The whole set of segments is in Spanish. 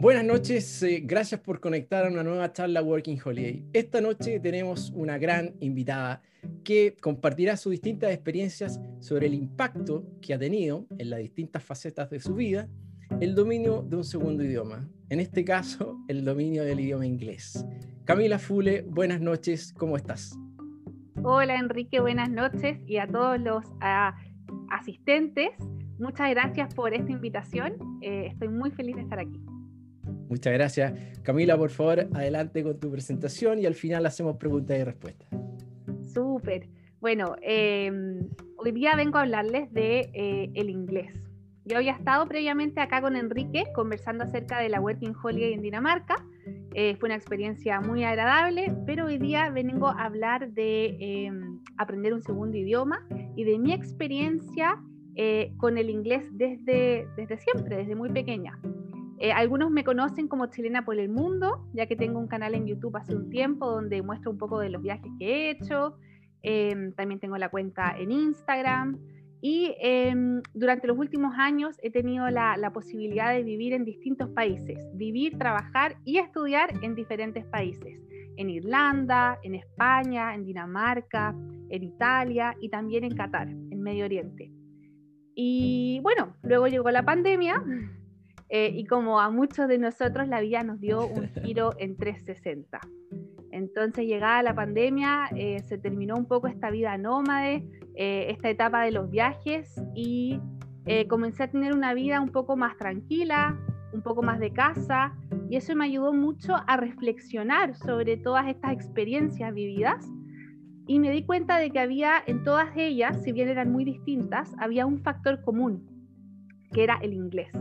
Buenas noches, eh, gracias por conectar a una nueva charla Working Holiday. Esta noche tenemos una gran invitada que compartirá sus distintas experiencias sobre el impacto que ha tenido en las distintas facetas de su vida el dominio de un segundo idioma, en este caso el dominio del idioma inglés. Camila Fule, buenas noches, ¿cómo estás? Hola Enrique, buenas noches y a todos los asistentes, muchas gracias por esta invitación, eh, estoy muy feliz de estar aquí. Muchas gracias. Camila, por favor, adelante con tu presentación y al final hacemos preguntas y respuestas. Súper. Bueno, em, hoy día vengo a hablarles de eh, el inglés. Yo había estado previamente acá con Enrique conversando acerca de la Working Holiday en Dinamarca. Eh, fue una experiencia muy agradable, pero hoy día vengo a hablar de em, aprender un segundo idioma y de mi experiencia eh, con el inglés desde, desde siempre, desde muy pequeña. Eh, algunos me conocen como Chilena por el Mundo, ya que tengo un canal en YouTube hace un tiempo donde muestro un poco de los viajes que he hecho. Em, también tengo la cuenta en Instagram. Y em, durante los últimos años he tenido la, la, posibilidad de vivir en distintos países, vivir, trabajar y estudiar en diferentes países. En Irlanda, en España, en Dinamarca, en Italia y también en Qatar, en Medio Oriente. Y bueno, luego llegó la pandemia eh, y como a muchos de nosotros la vida nos dio un giro en 360. Entonces llegada la pandemia, eh, se terminó un poco esta vida nómade, eh, esta etapa de los viajes y comencé a tener una vida un poco más tranquila, un poco más de casa y eso me ayudó mucho a reflexionar sobre todas estas experiencias vividas y me di cuenta de que había en todas ellas, si bien eran muy distintas, había un factor común, que era el inglés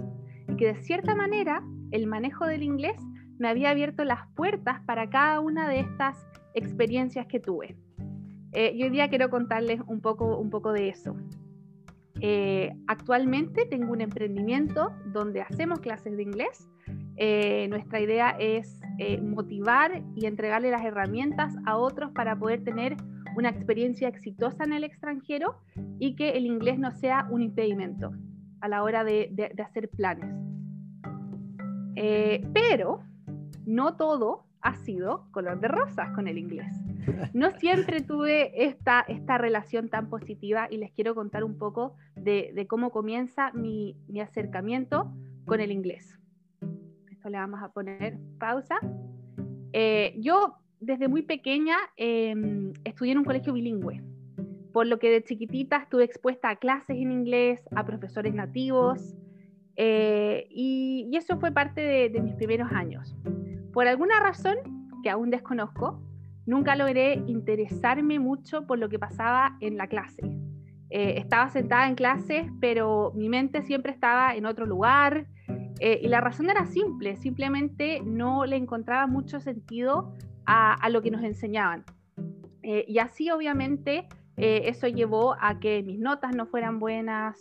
que de cierta manera el manejo del inglés me había abierto las puertas para cada una de estas experiencias que tuve. Eh, y hoy día quiero contarles un poco, un poco de eso. Eh, actualmente tengo un emprendimiento donde hacemos clases de inglés. Eh, nuestra idea es motivar y entregarle las herramientas a otros para poder tener una experiencia exitosa en el extranjero y que el inglés no sea un impedimento a la hora de hacer planes. Eh, pero no todo ha sido color de rosas con el inglés. No siempre tuve esta, esta relación tan positiva y les quiero contar un poco de, cómo comienza mi, acercamiento con el inglés. Esto le vamos a poner pausa. Eh, yo desde muy pequeña em, estudié en un colegio bilingüe, por lo que de chiquitita estuve expuesta a clases en inglés, a profesores nativos, eh, y, eso fue parte de, mis primeros años. Por alguna razón que aún desconozco, nunca logré interesarme mucho por lo que pasaba en la clase. Eh, estaba sentada en clases, pero mi mente siempre estaba en otro lugar. Eh, y la razón era simple, simplemente no le encontraba mucho sentido a lo que nos enseñaban. y así obviamente eso llevó a que mis notas no fueran buenas,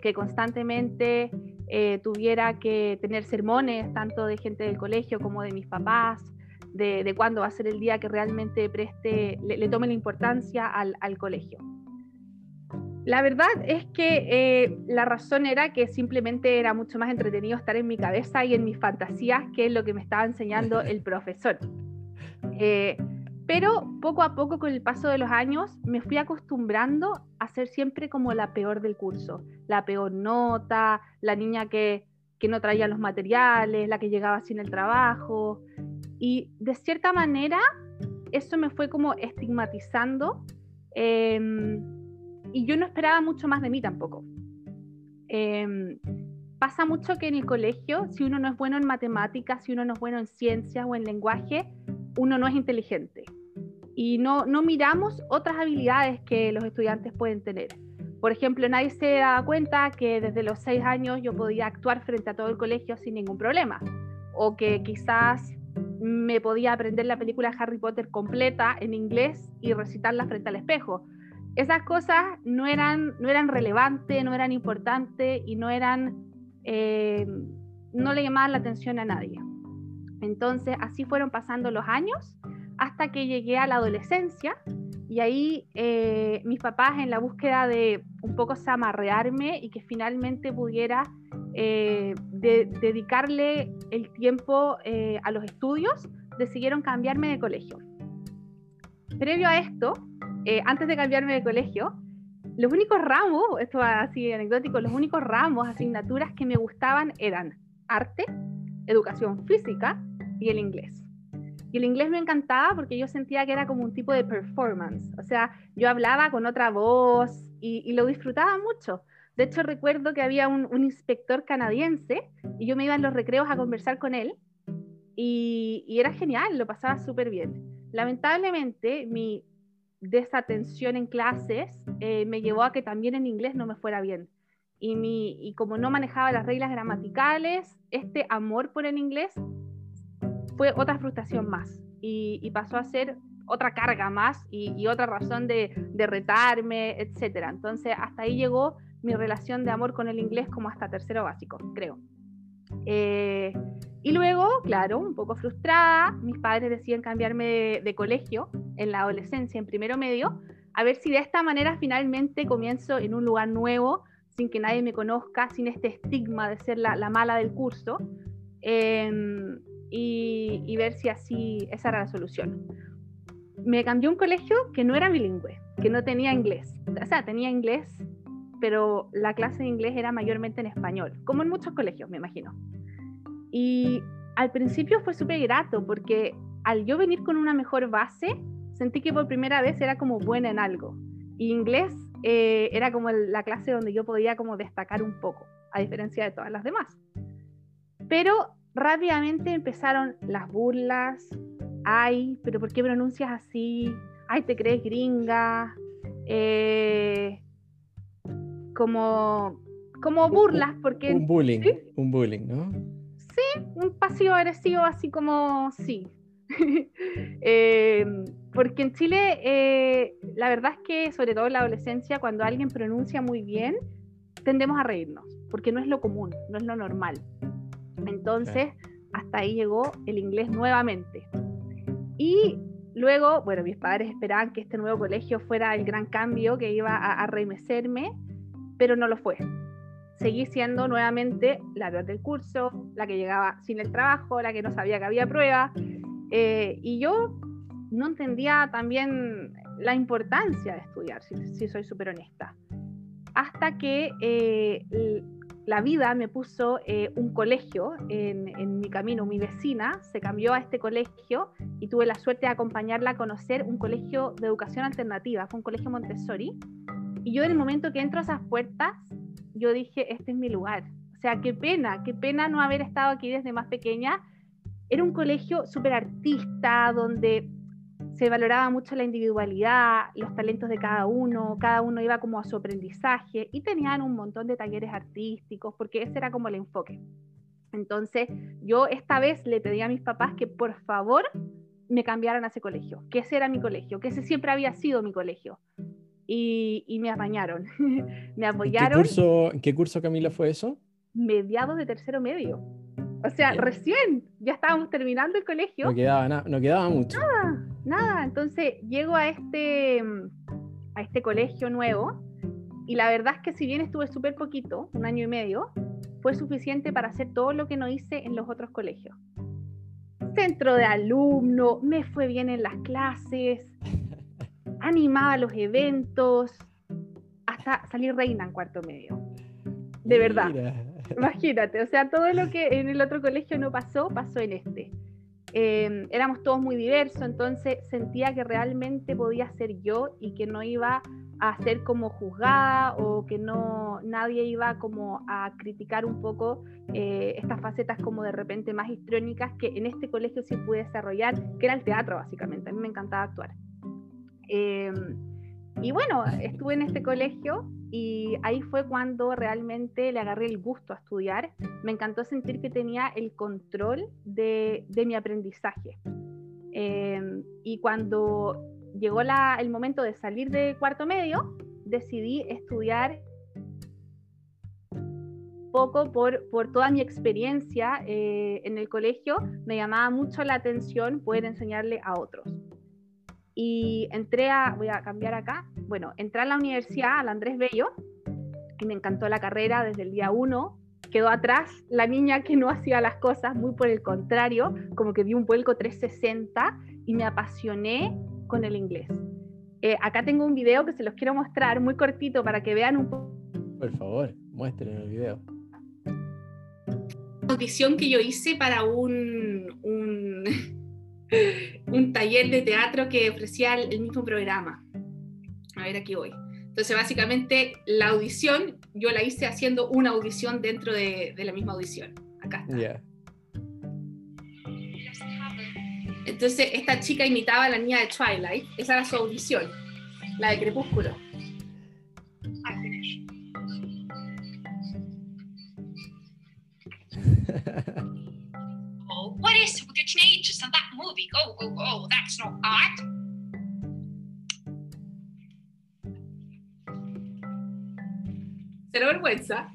que constantemente eh, tuviera que tener sermones, tanto de gente del colegio como de mis papás, de, cuándo va a ser el día que realmente preste, le, tome la importancia al, colegio. La verdad es que eh, la razón era que simplemente era mucho más entretenido estar en mi cabeza y en mis fantasías que es lo que me estaba enseñando el profesor. Eh, pero poco a poco, con el paso de los años, me fui acostumbrando a ser siempre como la peor del curso, la peor nota, la niña que, no traía los materiales, la que llegaba sin el trabajo. Y de cierta manera, eso me fue como estigmatizando em, y yo no esperaba mucho más de mí tampoco. Em, pasa mucho que en el colegio, si uno no es bueno en matemáticas, si uno no es bueno en ciencias o en lenguaje, uno no es inteligente y no, no miramos otras habilidades que los estudiantes pueden tener. Por ejemplo, nadie se da cuenta que desde los seis años yo podía actuar frente a todo el colegio sin ningún problema. O que quizás me podía aprender la película Harry Potter completa en inglés y recitarla frente al espejo. Esas cosas no eran, no eran relevantes, no eran importantes y no eran, eh, no le llamaban la atención a nadie. Entonces, así fueron pasando los años hasta que llegué a la adolescencia y ahí eh, mis papás en la búsqueda de un poco samarrearme y que finalmente pudiera eh, de dedicarle el tiempo eh, a los estudios, decidieron cambiarme de colegio. Previo a esto, antes de cambiarme de colegio, los únicos ramos, esto así anecdótico, los únicos ramos, asignaturas que me gustaban eran arte, educación física y el inglés. Y el inglés me encantaba porque yo sentía que era como un tipo de performance. O sea, yo hablaba con otra voz y, lo disfrutaba mucho. De hecho, recuerdo que había un, inspector canadiense y yo me iba en los recreos a conversar con él y, era genial, lo pasaba súper bien. Lamentablemente, mi desatención en clases eh, me llevó a que también en inglés no me fuera bien. Y como no manejaba las reglas gramaticales, este amor por el inglés fue otra frustración más y, pasó a ser otra carga más y, otra razón de, de, retarme, etc. Entonces, hasta ahí llegó mi relación de amor con el inglés como hasta tercero básico, creo. Eh, y luego, claro, un poco frustrada, mis padres deciden cambiarme de, colegio en la adolescencia, en primero medio, a ver si de esta manera finalmente comienzo en un lugar nuevo, sin que nadie me conozca, sin este estigma de ser la, la mala del curso. Eh, y, ver si así esa era la solución. Me cambió un colegio que no era bilingüe, que no tenía inglés. O sea, tenía inglés, pero la clase de inglés era mayormente en español, como en muchos colegios, me imagino. Y al principio fue súper grato porque al yo venir con una mejor base, sentí que por primera vez era como buena en algo. Y inglés eh, era como la clase donde yo podía como destacar un poco, a diferencia de todas las demás. Pero rápidamente empezaron las burlas, ay, pero ¿por qué pronuncias así? Ay, te crees gringa, eh, como, como burlas, porque... Un bullying, un bullying, ¿no? Sí, un pasivo agresivo así como, sí. Eh, porque en Chile, eh, la verdad es que, sobre todo en la adolescencia, cuando alguien pronuncia muy bien, tendemos a reírnos, porque no es lo común, no es lo normal. Entonces, hasta ahí llegó el inglés nuevamente. Y luego, bueno, mis padres esperaban que este nuevo colegio fuera el gran cambio que iba a, remecerme, pero no lo fue. Seguí siendo nuevamente la peor del curso, la que llegaba sin el trabajo, la que no sabía que había prueba. Eh, y yo no entendía también la importancia de estudiar, si, soy súper honesta. Hasta que eh, la vida me puso eh, un colegio en, mi camino. Mi vecina se cambió a este colegio y tuve la suerte de acompañarla a conocer un colegio de educación alternativa, fue un colegio Montessori. Y yo en el momento que entro a esas puertas, yo dije, este es mi lugar. O sea, qué pena, qué pena no haber estado aquí desde más pequeña. Era un colegio súper artista, donde se valoraba mucho la individualidad, los talentos de cada uno, cada uno iba como a su aprendizaje y tenían un montón de talleres artísticos, porque ese era como el enfoque. Entonces, yo esta vez le pedí a mis papás que por favor me cambiaran a ese colegio, que ese era mi colegio, que ese siempre había sido mi colegio. Y, me apañaron, me apoyaron. ¿En qué, curso, ¿En qué curso, Camila, fue eso? Mediados de tercero medio. O sea, recién ya estábamos terminando el colegio. No quedaba, no quedaba mucho. Nada, nada. Entonces llego a este, a este colegio nuevo y la verdad es que si bien estuve súper poquito, un año y medio, fue suficiente para hacer todo lo que no hice en los otros colegios. Centro de alumno, me fue bien en las clases, animaba los eventos, hasta salir reina en cuarto medio. De verdad. Imagínate, o sea, todo lo que en el otro colegio no pasó, pasó en este. Em, éramos todos muy diversos, entonces sentía que realmente podía ser yo y que no iba a ser como juzgada o que no nadie iba como a criticar un poco eh, estas facetas como de repente más histrónicas que en este colegio sí pude desarrollar, que era el teatro básicamente, a mí me encantaba actuar. Em, y bueno, estuve en este colegio y ahí fue cuando realmente le agarré el gusto a estudiar. Me encantó sentir que tenía el control de, mi aprendizaje. Em, y cuando llegó el momento de salir de cuarto medio, decidí estudiar poco por, por toda mi experiencia eh, en el colegio. Me llamaba mucho la atención poder enseñarle a otros. Y entré a, voy a cambiar acá, bueno, entré a la universidad, al Andrés Bello, y me encantó la carrera desde el día uno. quedó atrás la niña que no hacía las cosas, muy por el contrario, como que di un vuelco 360 y me apasioné con el inglés. Eh, acá tengo un video que se los quiero mostrar muy cortito para que vean un poco. Por favor, muestren el video. Audición que yo hice para un, un, un taller de teatro que ofrecía el mismo programa. Ver, aquí voy. Entonces, básicamente, la audición yo la hice haciendo una audición dentro de, de la misma audición. Acá está. Entonces, esta chica imitaba a la niña de Twilight. Esa era su audición, la de Crepúsculo. oh, what is with the teenagers and that movie? Oh, oh, oh, that's not art. Cero vergüenza.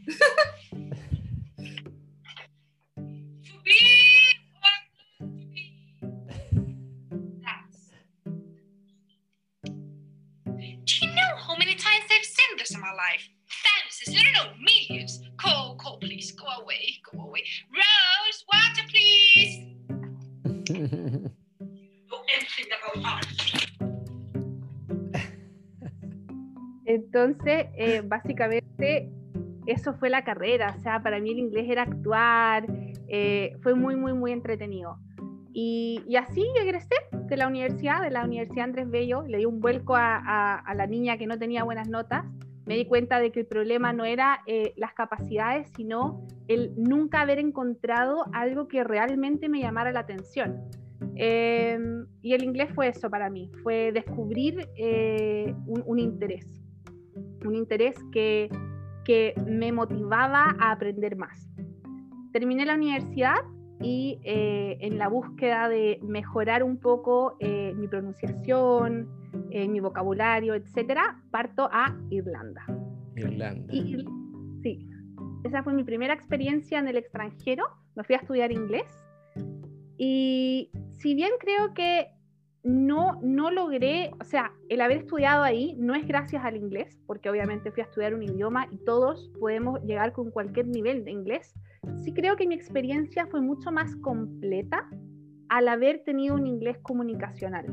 In my life. Thousands, no, no, millions. Please, go away, go away. Rose, water, please. Entonces, eh, básicamente, eso fue la carrera. O sea, para mí el inglés era actuar. Eh, fue muy, muy, muy entretenido. Y, así egresé de la universidad, de la Universidad Andrés Bello. Le di un vuelco a, la niña que no tenía buenas notas me di cuenta de que el problema no era eh, las capacidades, sino el nunca haber encontrado algo que realmente me llamara la atención. Em, y el inglés fue eso para mí, fue descubrir un, interés, un interés que, que me motivaba a aprender más. Terminé la universidad y eh, en la búsqueda de mejorar un poco mi pronunciación, en mi vocabulario, etcétera, parto a Irlanda. Irlanda. sí, esa fue mi primera experiencia en el extranjero. Me fui a estudiar inglés. Y si bien creo que no, no logré, o sea, el haber estudiado ahí no es gracias al inglés, porque obviamente fui a estudiar un idioma y todos podemos llegar con cualquier nivel de inglés. Sí creo que mi experiencia fue mucho más completa al haber tenido un inglés comunicacional.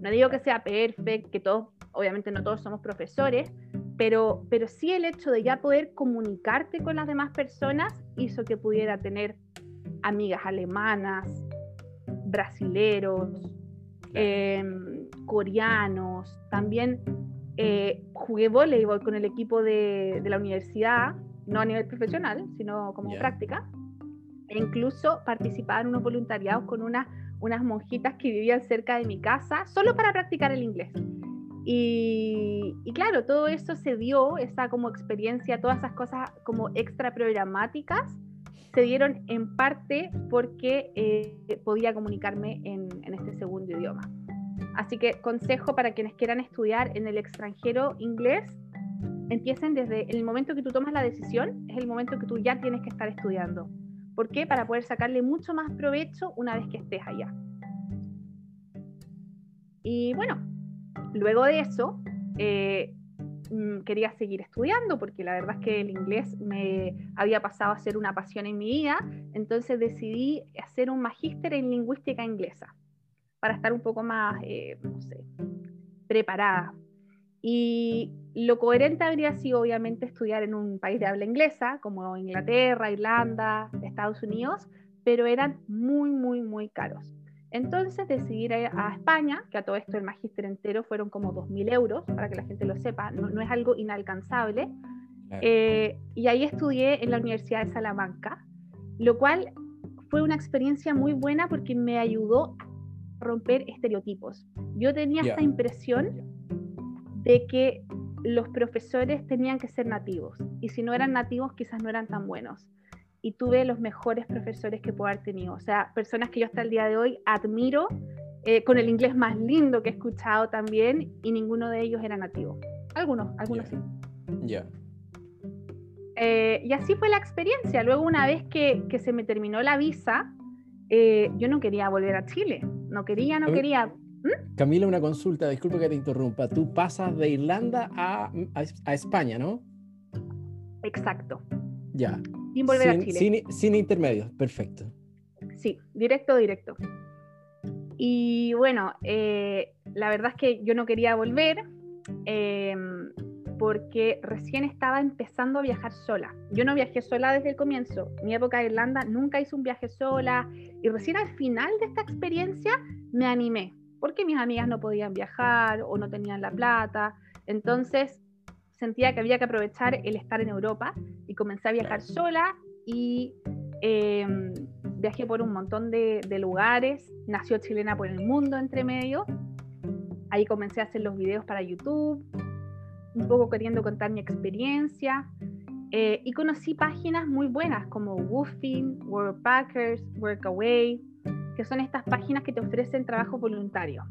No digo que sea perfecto, que todos, obviamente no todos somos profesores, pero, pero sí el hecho de ya poder comunicarte con las demás personas hizo que pudiera tener amigas alemanas, brasileros, em, coreanos, también eh, jugué voleibol con el equipo de, la universidad, no a nivel profesional, sino como práctica, e incluso participaba en unos voluntariados con una unas monjitas que vivían cerca de mi casa solo para practicar el inglés. Y, claro, todo eso se dio, esa como experiencia, todas esas cosas como extra programáticas, se dieron en parte porque eh, podía comunicarme en, este segundo idioma. Así que consejo para quienes quieran estudiar en el extranjero inglés, empiecen desde el momento que tú tomas la decisión, es el momento que tú ya tienes que estar estudiando. ¿Por qué? Para poder sacarle mucho más provecho una vez que estés allá. Y bueno, luego de eso, eh, quería seguir estudiando porque la verdad es que el inglés me había pasado a ser una pasión en mi vida, entonces decidí hacer un magíster en lingüística inglesa para estar un poco más, eh, no sé, preparada y lo coherente habría sido obviamente estudiar en un país de habla inglesa, como Inglaterra, Irlanda, Estados Unidos, pero eran muy, muy, muy caros. Entonces decidí ir a España, que a todo esto el magíster entero fueron como 2.000 euros, para que la gente lo sepa, no, es algo inalcanzable. Eh, y ahí estudié en la Universidad de Salamanca, lo cual fue una experiencia muy buena porque me ayudó a romper estereotipos. Yo tenía esta impresión de que los profesores tenían que ser nativos y si no eran nativos quizás no eran tan buenos. Y tuve los mejores profesores que puedo haber tenido, o sea, personas que yo hasta el día de hoy admiro, eh, con el inglés más lindo que he escuchado también, y ninguno de ellos era nativo. Algunos, algunos sí. Ya. Eh, y así fue la experiencia. Luego, una vez que, que se me terminó la visa, eh, yo no quería volver a Chile. No quería, no quería. ¿Mm? Camila, una consulta, disculpa que te interrumpa. Tú pasas de Irlanda a, a, España, ¿no? Exacto. Ya. Sin volver a Sin, Chile. sin- sin intermedios, perfecto. Sí, directo, directo. Y bueno, eh, la verdad es que yo no quería volver eh, porque recién estaba empezando a viajar sola. Yo no viajé sola desde el comienzo. Mi época de Irlanda nunca hice un viaje sola y recién al final de esta experiencia me animé porque mis amigas no podían viajar o no tenían la plata. Entonces sentía que había que aprovechar el estar en Europa y comencé a viajar sola y eh, viajé por un montón de, de lugares, nació chilena por el mundo entre medio, ahí comencé a hacer los videos para YouTube, un poco queriendo contar mi experiencia, eh, y conocí páginas muy buenas como Woofing, Worldpackers, Workaway, que son estas páginas que te ofrecen trabajo voluntario.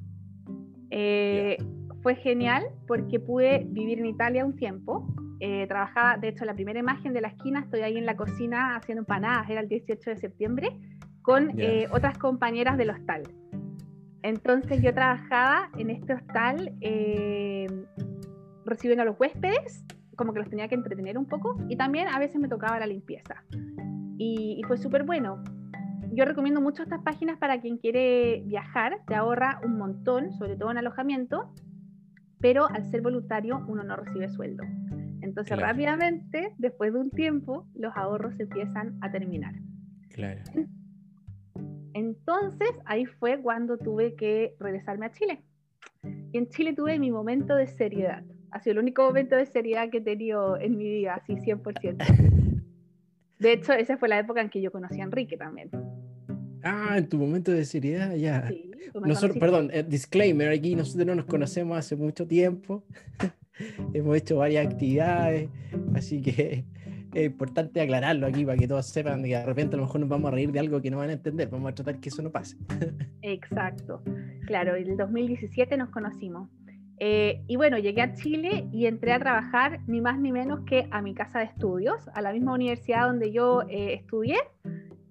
Eh, Fue genial porque pude vivir en Italia un tiempo, eh, trabajaba, de hecho, la primera imagen de la esquina, estoy ahí en la cocina haciendo empanadas, era el 18 de septiembre, con eh, otras compañeras del hostal. Entonces yo trabajaba en este hostal eh, recibiendo a los huéspedes, como que los tenía que entretener un poco, y también a veces me tocaba la limpieza. Y, y fue súper bueno. Yo recomiendo mucho estas páginas para quien quiere viajar, te ahorra un montón, sobre todo en alojamiento, pero al ser voluntario uno no recibe sueldo. Entonces Claro. rápidamente, después de un tiempo, los ahorros empiezan a terminar. Claro. Entonces ahí fue cuando tuve que regresarme a Chile. Y en Chile tuve mi momento de seriedad. Ha sido el único momento de seriedad que he tenido en mi vida, así 100%. De hecho, esa fue la época en que yo conocí a Enrique también. Ah, en tu momento de seriedad, ya. Sí, Nosotros, perdón, eh, disclaimer, aquí nosotros no nos conocemos hace mucho tiempo. Hemos hecho varias actividades, así que es importante aclararlo aquí para que todos sepan que de repente a lo mejor nos vamos a reír de algo que no van a entender. Vamos a tratar que eso no pase. Exacto. Claro, en el 2017 nos conocimos. Eh, y bueno, llegué a Chile y entré a trabajar ni más ni menos que a mi casa de estudios, a la misma universidad donde yo eh, estudié.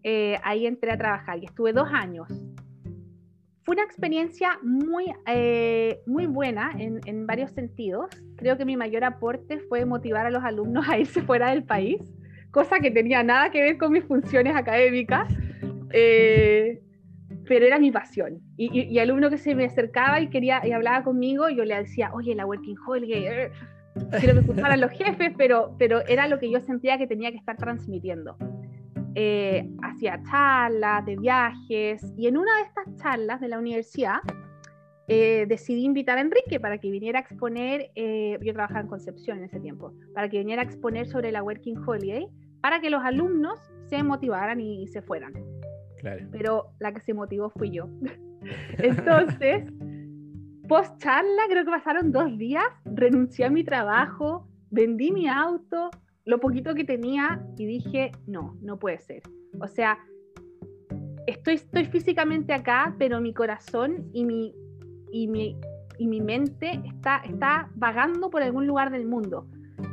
Eh, ahí entré a trabajar y estuve dos años. Fue una experiencia muy, eh, muy buena en, en varios sentidos. Creo que mi mayor aporte fue motivar a los alumnos a irse fuera del país, cosa que tenía nada que ver con mis funciones académicas. Eh, pero era mi pasión. Y, y, y alumno que se me acercaba y quería y hablaba conmigo, yo le decía, oye, la Working Holiday, eh, quiero que escucharan los jefes, pero, pero era lo que yo sentía que tenía que estar transmitiendo. Eh, hacía charlas de viajes y en una de estas charlas de la universidad eh, decidí invitar a Enrique para que viniera a exponer, eh, yo trabajaba en Concepción en ese tiempo, para que viniera a exponer sobre la Working Holiday, para que los alumnos se motivaran y, y se fueran Claro. pero la que se motivó fui yo. Entonces, post charla, creo que pasaron dos días, renuncié a mi trabajo, vendí mi auto, lo poquito que tenía y dije, no, no puede ser. O sea, estoy, estoy físicamente acá, pero mi corazón y mi, y mi, y mi mente está, está vagando por algún lugar del mundo.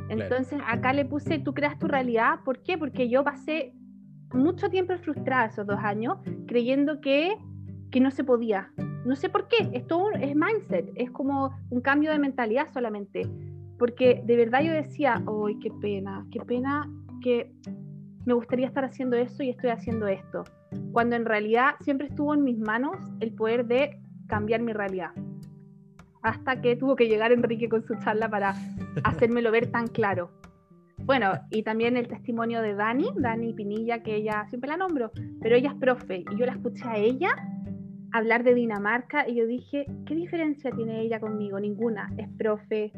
Entonces acá le puse, tú creas tu realidad. ¿Por qué? Porque yo pasé mucho tiempo frustrada esos dos años, creyendo que, que no se podía. No sé por qué, esto es mindset, es como un cambio de mentalidad solamente. Porque de verdad yo decía, ¡ay, qué pena! ¡Qué pena que me gustaría estar haciendo eso y estoy haciendo esto! Cuando en realidad siempre estuvo en mis manos el poder de cambiar mi realidad. Hasta que tuvo que llegar Enrique con su charla para hacérmelo ver tan claro. Bueno, y también el testimonio de Dani, Dani Pinilla, que ella siempre la nombro, pero ella es profe y yo la escuché a ella hablar de Dinamarca y yo dije, ¿qué diferencia tiene ella conmigo? Ninguna, es profe.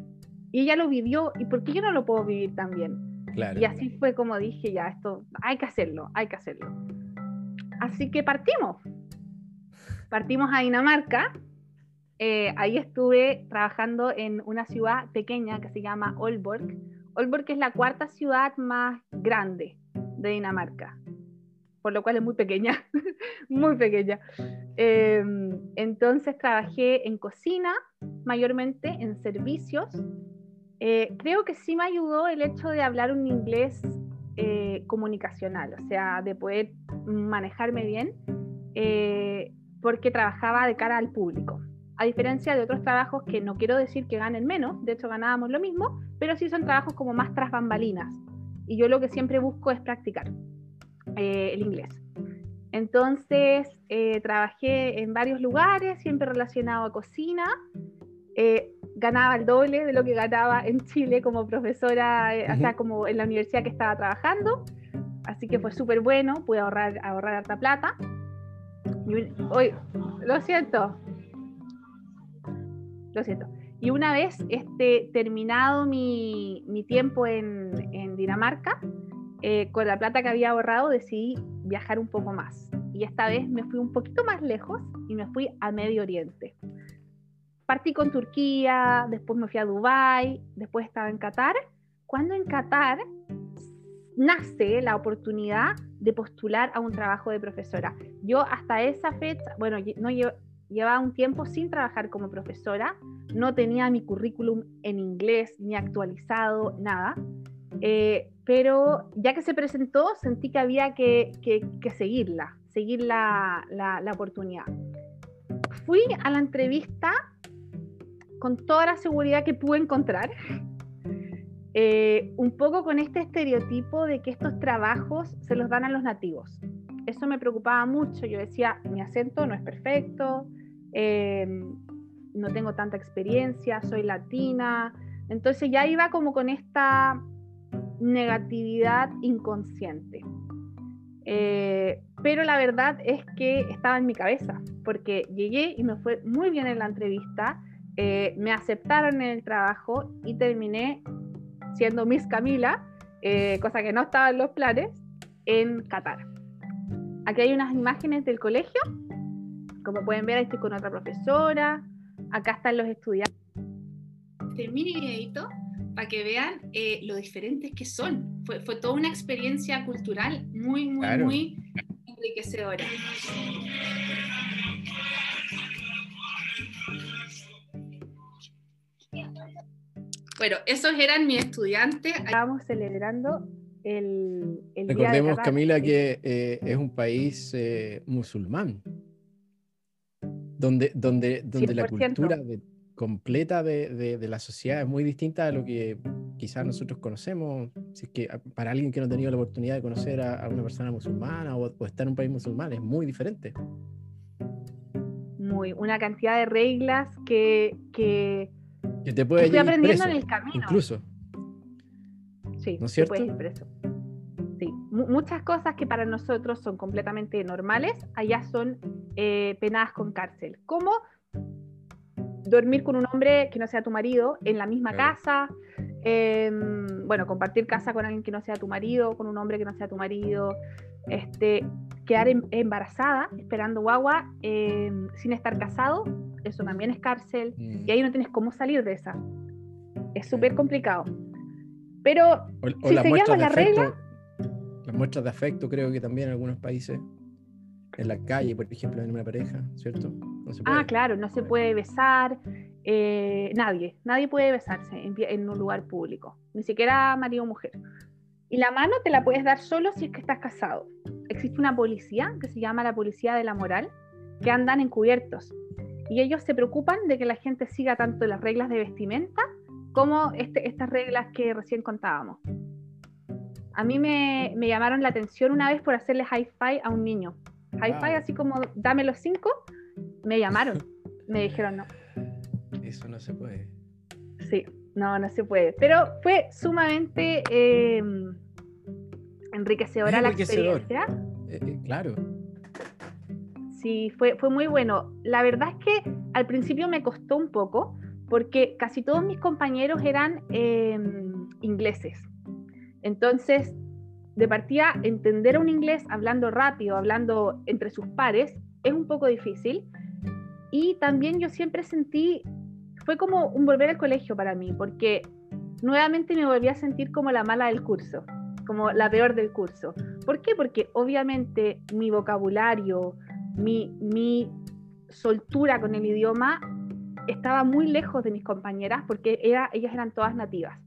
Y ella lo vivió, ¿y por qué yo no lo puedo vivir también? Claro. Y así fue como dije, ya, esto hay que hacerlo, hay que hacerlo. Así que partimos. Partimos a Dinamarca. Eh, ahí estuve trabajando en una ciudad pequeña que se llama Aalborg. Aalborg es la cuarta ciudad más grande de Dinamarca, por lo cual es muy pequeña, muy pequeña. Eh, entonces trabajé en cocina, mayormente en servicios. Eh, creo que sí me ayudó el hecho de hablar un inglés eh, comunicacional, o sea, de poder manejarme bien, eh, porque trabajaba de cara al público. A diferencia de otros trabajos que no quiero decir que ganen menos, de hecho ganábamos lo mismo, pero sí son trabajos como más tras bambalinas, y yo lo que siempre busco es practicar eh, el inglés. Entonces, eh, trabajé en varios lugares, siempre relacionado a cocina. Eh, ganaba el doble de lo que ganaba en Chile como profesora, o sea, como en la universidad que estaba trabajando. Así que fue súper bueno, pude ahorrar, ahorrar harta plata. hoy, lo siento. Lo siento. Y una vez este, terminado mi, mi tiempo en, en Dinamarca, eh, con la plata que había ahorrado decidí viajar un poco más. Y esta vez me fui un poquito más lejos y me fui a Medio Oriente. Partí con Turquía, después me fui a Dubái, después estaba en Qatar. Cuando en Qatar nace la oportunidad de postular a un trabajo de profesora. Yo hasta esa fecha, bueno, no llevaba un tiempo sin trabajar como profesora, no tenía mi currículum en inglés ni actualizado, nada. Eh, pero ya que se presentó, sentí que había que, seguirla, seguir la, oportunidad. Fui a la entrevista con toda la seguridad que pude encontrar, eh, un poco con este estereotipo de que estos trabajos se los dan a los nativos. Eso me preocupaba mucho, yo decía, mi acento no es perfecto, eh, no tengo tanta experiencia, soy latina, entonces ya iba como con esta negatividad inconsciente. Eh, pero la verdad es que estaba en mi cabeza, porque llegué y me fue muy bien en la entrevista, eh, me aceptaron en el trabajo y terminé siendo Miss Camila, eh, cosa que no estaba en los planes, en Qatar. Aquí hay unas imágenes del colegio, como pueden ver, estoy con otra profesora, acá están los estudiantes. Este mini videito para que vean eh, lo diferentes que son. Fue, fue, toda una experiencia cultural muy, muy, muy enriquecedora. Bueno, esos eran mis estudiantes. Estábamos celebrando el, el Recordemos, Camila, que eh, es un país eh, musulmán, donde, donde, donde la cultura de completa de, de, la sociedad es muy distinta a lo que quizás nosotros conocemos. Si es que para alguien que no ha tenido la oportunidad de conocer a, una persona musulmana o, estar en un país musulmán, es muy diferente. Muy, una cantidad de reglas que, que, que te puede estoy aprendiendo en el camino. Incluso. Sí, ¿no es cierto? Sí, muchas cosas que para nosotros son completamente normales, allá son eh, penadas con cárcel. Como dormir con un hombre que no sea tu marido en la misma casa, em, bueno, compartir casa con alguien que no sea tu marido, con un hombre que no sea tu marido, este, quedar em, embarazada esperando guagua em, sin estar casado, eso también es cárcel, y ahí no tienes cómo salir de esa. Es súper complicado. Pero si seguimos la regla... Las muestras de afecto creo que también en algunos países, en la calle, por ejemplo, en una pareja, ¿cierto? ah, claro, no se puede besar, eh, nadie, nadie puede besarse en, un lugar público, ni siquiera marido o mujer. Y la mano te la puedes dar solo si es que estás casado. Existe una policía que se llama la policía de la moral, que andan encubiertos. Y ellos se preocupan de que la gente siga tanto las reglas de vestimenta como este, estas reglas que recién contábamos. A mí me, llamaron la atención una vez por hacerle hi-fi a un niño. Hi-fi, así como dame los cinco, me llamaron, me dijeron no. Eso no se puede. Sí, no, no se puede. Pero fue sumamente em, enriquecedora la experiencia. Eh, eh, claro. Sí, fue, fue muy bueno. La verdad es que al principio me costó un poco porque casi todos mis compañeros eran em, ingleses. Entonces, de partida, entender un inglés hablando rápido, hablando entre sus pares, es un poco difícil. Y también yo siempre sentí, fue como un volver al colegio para mí, porque nuevamente me volví a sentir como la mala del curso, como la peor del curso. ¿Por qué? Porque obviamente mi vocabulario, mi, mi soltura con el idioma estaba muy lejos de mis compañeras porque era, ellas eran todas nativas.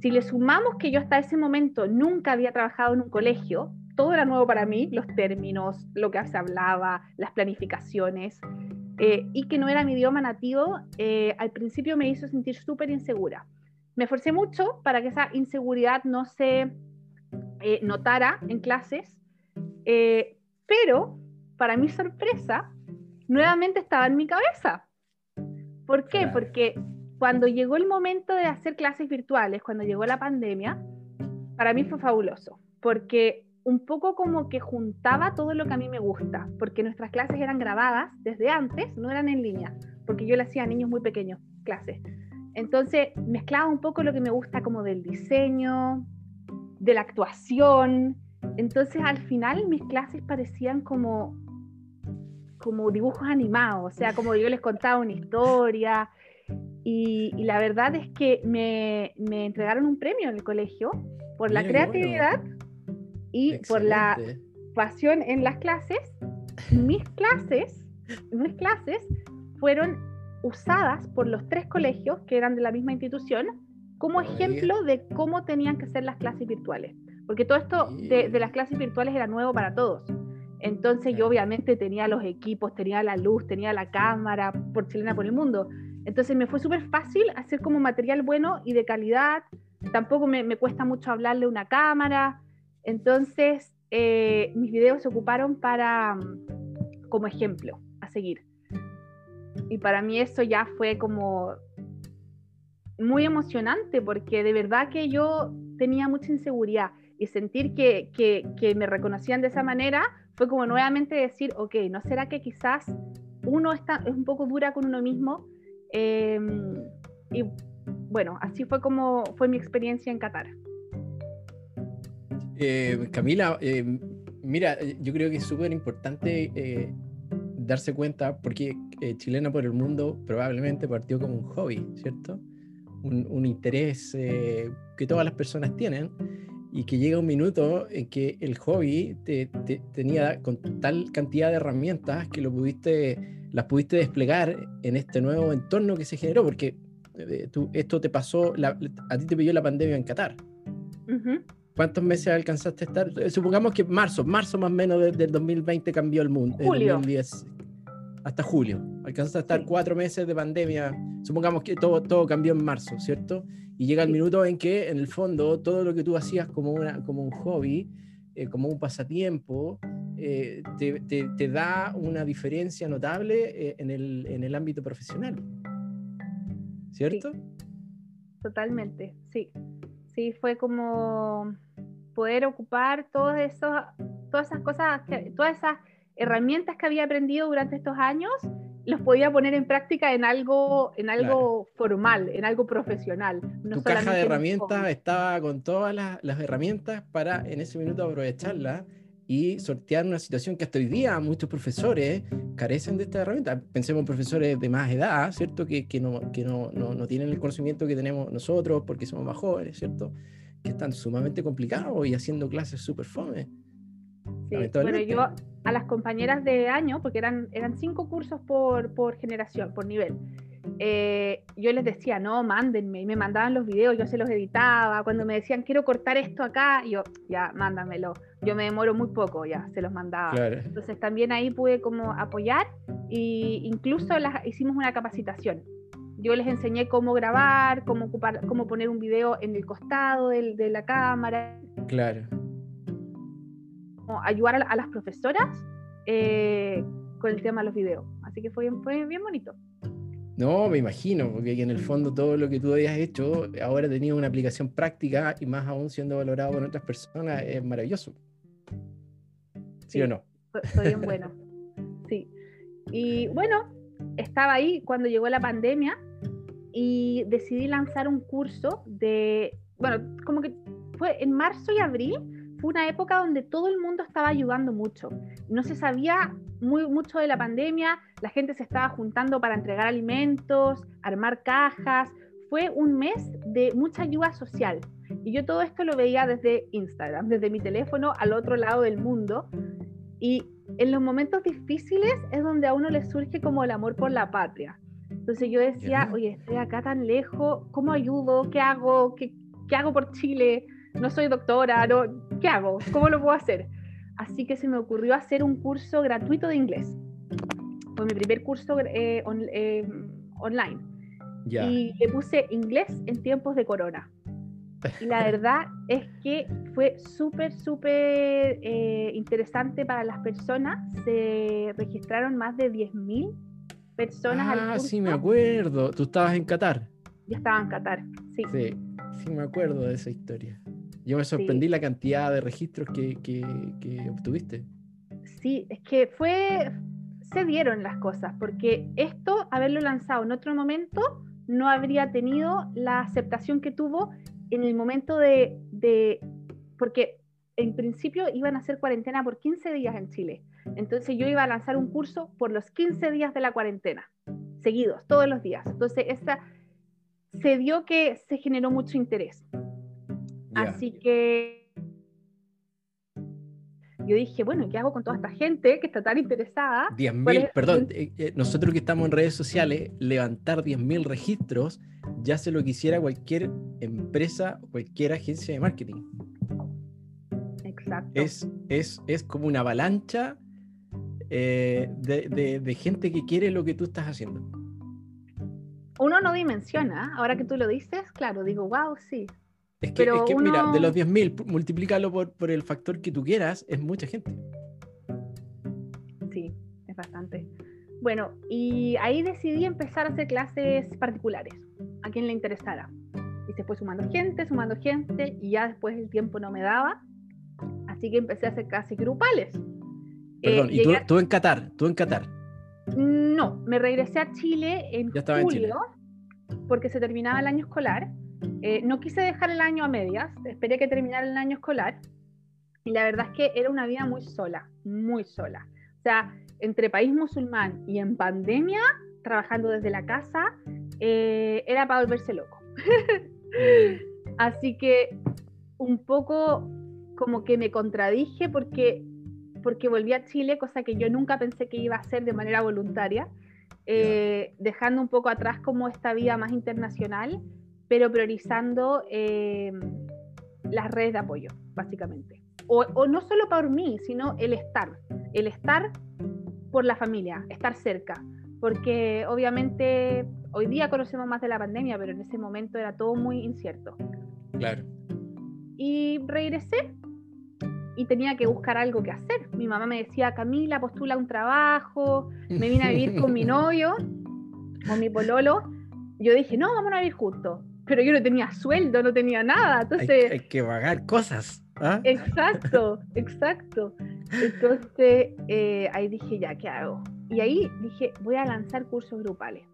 Si le sumamos que yo hasta ese momento nunca había trabajado en un colegio, todo era nuevo para mí, los términos, lo que se hablaba, las planificaciones, eh, y que no era mi idioma nativo, eh, al principio me hizo sentir súper insegura. Me esforcé mucho para que esa inseguridad no se eh, notara en clases, eh, pero para mi sorpresa, nuevamente estaba en mi cabeza. ¿Por qué? Claro. Porque cuando llegó el momento de hacer clases virtuales, cuando llegó la pandemia, para mí fue fabuloso, porque un poco como que juntaba todo lo que a mí me gusta, porque nuestras clases eran grabadas desde antes, no eran en línea, porque yo le hacía a niños muy pequeños clases. Entonces mezclaba un poco lo que me gusta como del diseño, de la actuación. Entonces al final mis clases parecían como, como dibujos animados, o sea, como yo les contaba una historia. Y, y la verdad es que me, me entregaron un premio en el colegio por la bueno. creatividad y por la pasión en las clases, mis clases, mis clases fueron usadas por los tres colegios que eran de la misma institución como ejemplo de cómo tenían que ser las clases virtuales. Porque todo esto de, de las clases virtuales era nuevo para todos. Entonces yo obviamente tenía los equipos, tenía la luz, tenía la cámara por Chilena por el Mundo. Entonces me fue súper fácil hacer como material bueno y de calidad. Tampoco me, me cuesta mucho hablarle a una cámara. Entonces eh, mis videos se ocuparon para mm, como ejemplo a seguir. Y para mí eso ya fue como muy emocionante porque de verdad que yo tenía mucha inseguridad y sentir que, que, que me reconocían de esa manera fue como nuevamente decir, ok, ¿no será que quizás uno está, es un poco dura con uno mismo? Eh, y bueno, así fue como fue mi experiencia en Qatar. Eh, Camila, eh, mira, eh, yo creo que es súper importante eh, darse cuenta, porque eh, Chilena por el Mundo probablemente partió como un hobby, ¿cierto? Un, un interés eh, que todas las personas tienen y que llega un minuto en que el hobby te, te- tenía con tal cantidad de herramientas que lo pudiste, las pudiste desplegar en este nuevo entorno que se generó, porque eh, tú, esto te pasó, la- a ti te pilló la pandemia en Qatar. ¿Cuántos meses alcanzaste a estar? Eh, Supongamos que marzo, marzo más o menos de- del 2020 cambió el mundo. el Julio. 2010, hasta julio. Alcanzaste a estar Sí. cuatro meses de pandemia. Supongamos que todo, todo cambió en marzo, ¿cierto? Y llega el Sí. minuto en que, en el fondo, todo lo que tú hacías como, una, como un hobby, eh, como un pasatiempo, eh, te, te- te da una diferencia notable eh, en, el, en el ámbito profesional. ¿Cierto? Totalmente, sí. Sí, fue como poder ocupar todos esos, todas esas cosas, que- todas esas herramientas que había aprendido durante estos años, los podía poner en práctica en algo, en algo formal, en algo profesional. No tu caja de herramientas estaba con todas las, las herramientas para en ese minuto aprovecharlas y sortear una situación que hasta hoy día muchos profesores carecen de estas herramientas. Pensemos en profesores de más edad, ¿cierto? Que, que, no, que no, no, no tienen el conocimiento que tenemos nosotros porque somos más jóvenes, ¿cierto? Que están sumamente complicados y haciendo clases súper fome. Sí, Bueno, yo a las compañeras de año, porque eran, eran cinco cursos por, por generación, por nivel, eh, yo les decía, no, mándenme, y me mandaban los videos, yo se los editaba, cuando me decían, quiero cortar esto acá, yo, ya, mándamelo, yo me demoro muy poco, ya, se los mandaba. Claro. Entonces también ahí pude como apoyar e incluso las, hicimos una capacitación. Yo les enseñé cómo grabar, cómo, ocupar, cómo poner un video en el costado del- de la cámara, Claro. Ayudar a, a las profesoras eh, con el tema de los videos. Así que fue, bien- fue bien bonito. No, me imagino, porque en el fondo todo lo que tú habías hecho ahora tenía una aplicación práctica y más aún siendo valorado por otras personas es maravilloso. ¿Sí, Sí. o no? Fue bien bueno. Sí. Y bueno, estaba ahí cuando llegó la pandemia y decidí lanzar un curso de, bueno, como que fue en marzo y abril, fue una época donde todo el mundo estaba ayudando mucho. No se sabía muy, mucho de la pandemia, la gente se estaba juntando para entregar alimentos, armar cajas. Fue un mes de mucha ayuda social. Y yo todo esto lo veía desde Instagram, desde mi teléfono al otro lado del mundo. Y en los momentos difíciles es donde a uno le surge como el amor por la patria. Entonces yo decía, oye, estoy acá tan lejos, ¿cómo ayudo? ¿Qué hago? ¿Qué, qué hago por Chile? No soy doctora, no, ¿qué hago? ¿Cómo lo puedo hacer? Así que se me ocurrió hacer un curso gratuito de inglés. Fue mi primer curso eh, on- eh, online. Ya. Y le puse inglés en tiempos de corona. Y la verdad es que fue súper, súper eh, interesante para las personas. Se registraron más de 10.000 personas al Ah, curso. sí, me acuerdo. Tú estabas en Qatar. Yo estaba en Qatar, sí. Sí, sí me acuerdo de esa historia. Yo me sorprendí la cantidad de registros que, que, que obtuviste. Sí, es que fue, se dieron las cosas, porque esto, haberlo lanzado en otro momento, no habría tenido la aceptación que tuvo en el momento de, de- porque en principio iban a hacer cuarentena por 15 días en Chile. Entonces yo iba a lanzar un curso por los 15 días de la cuarentena, seguidos, todos los días. Entonces esa, se dio que se generó mucho interés. Así que yo dije, bueno, ¿qué hago con toda esta gente que está tan interesada? 10.000, ¿Cuál es- perdón, eh, eh, nosotros que estamos en redes sociales, levantar 10.000 registros ya se lo quisiera cualquier empresa o cualquier agencia de marketing. Exacto. Es, es, es como una avalancha eh, de, de- de gente que quiere lo que tú estás haciendo. Uno no dimensiona, ahora que tú lo dices, claro, digo, wow, sí. Es que, Pero es que, mira, uno- de los 10.000, pu- multiplícalo por, por el factor que tú quieras, es mucha gente. Sí, es bastante. Bueno, y ahí decidí empezar a hacer clases particulares, a quien le interesara. Y se fue sumando gente, sumando gente, y ya después el tiempo no me daba. Así que empecé a hacer clases grupales. Perdón, Eh, y tú, llegué- tú en Qatar, tú en Qatar. No, me regresé a Chile en Ya estaba en julio porque se terminaba el año escolar. Eh, no quise dejar el año a medias, esperé que terminara el año escolar. Y la verdad es que era una vida muy sola, muy sola. O sea, entre país musulmán y en pandemia, trabajando desde la casa, eh, era para volverse loco. Así que un poco como que me contradije porque, porque volví a Chile, cosa que yo nunca pensé que iba a hacer de manera voluntaria, eh, dejando un poco atrás como esta vida más internacional, pero priorizando eh, las redes de apoyo, básicamente. O, o no solo por mí, sino el estar, el estar por la familia, estar cerca, porque obviamente hoy día conocemos más de la pandemia, pero en ese momento era todo muy incierto Claro. y regresé y tenía que buscar algo que hacer. Mi mamá me decía, Camila, postula un trabajo, me vine a vivir con mi novio, con mi pololo. Yo dije, no, vamos a vivir juntos. Pero yo no tenía sueldo, no tenía nada. Hay, Entonces, hay que pagar cosas. ¿ah? exacto, exacto. Entonces, eh, ahí dije, ya, ¿qué hago? Y ahí dije, voy a lanzar cursos grupales.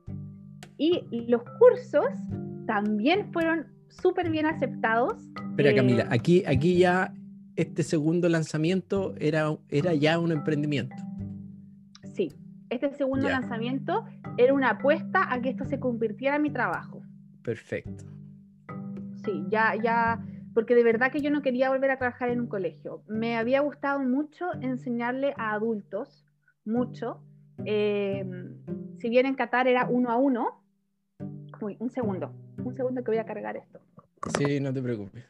Y los cursos también fueron súper bien aceptados. Espera, Eh, Camila, aquí, aquí ya este segundo lanzamiento era, era ya un emprendimiento. Sí, este segundo Ya. lanzamiento era una apuesta a que esto se convirtiera en mi trabajo. Perfecto. Sí, ya, ya, porque de verdad que yo no quería volver a trabajar en un colegio. Me había gustado mucho enseñarle a adultos, mucho. Eh, si bien en Qatar era uno a uno, uy, un segundo, un segundo que voy a cargar esto. Sí, no te preocupes.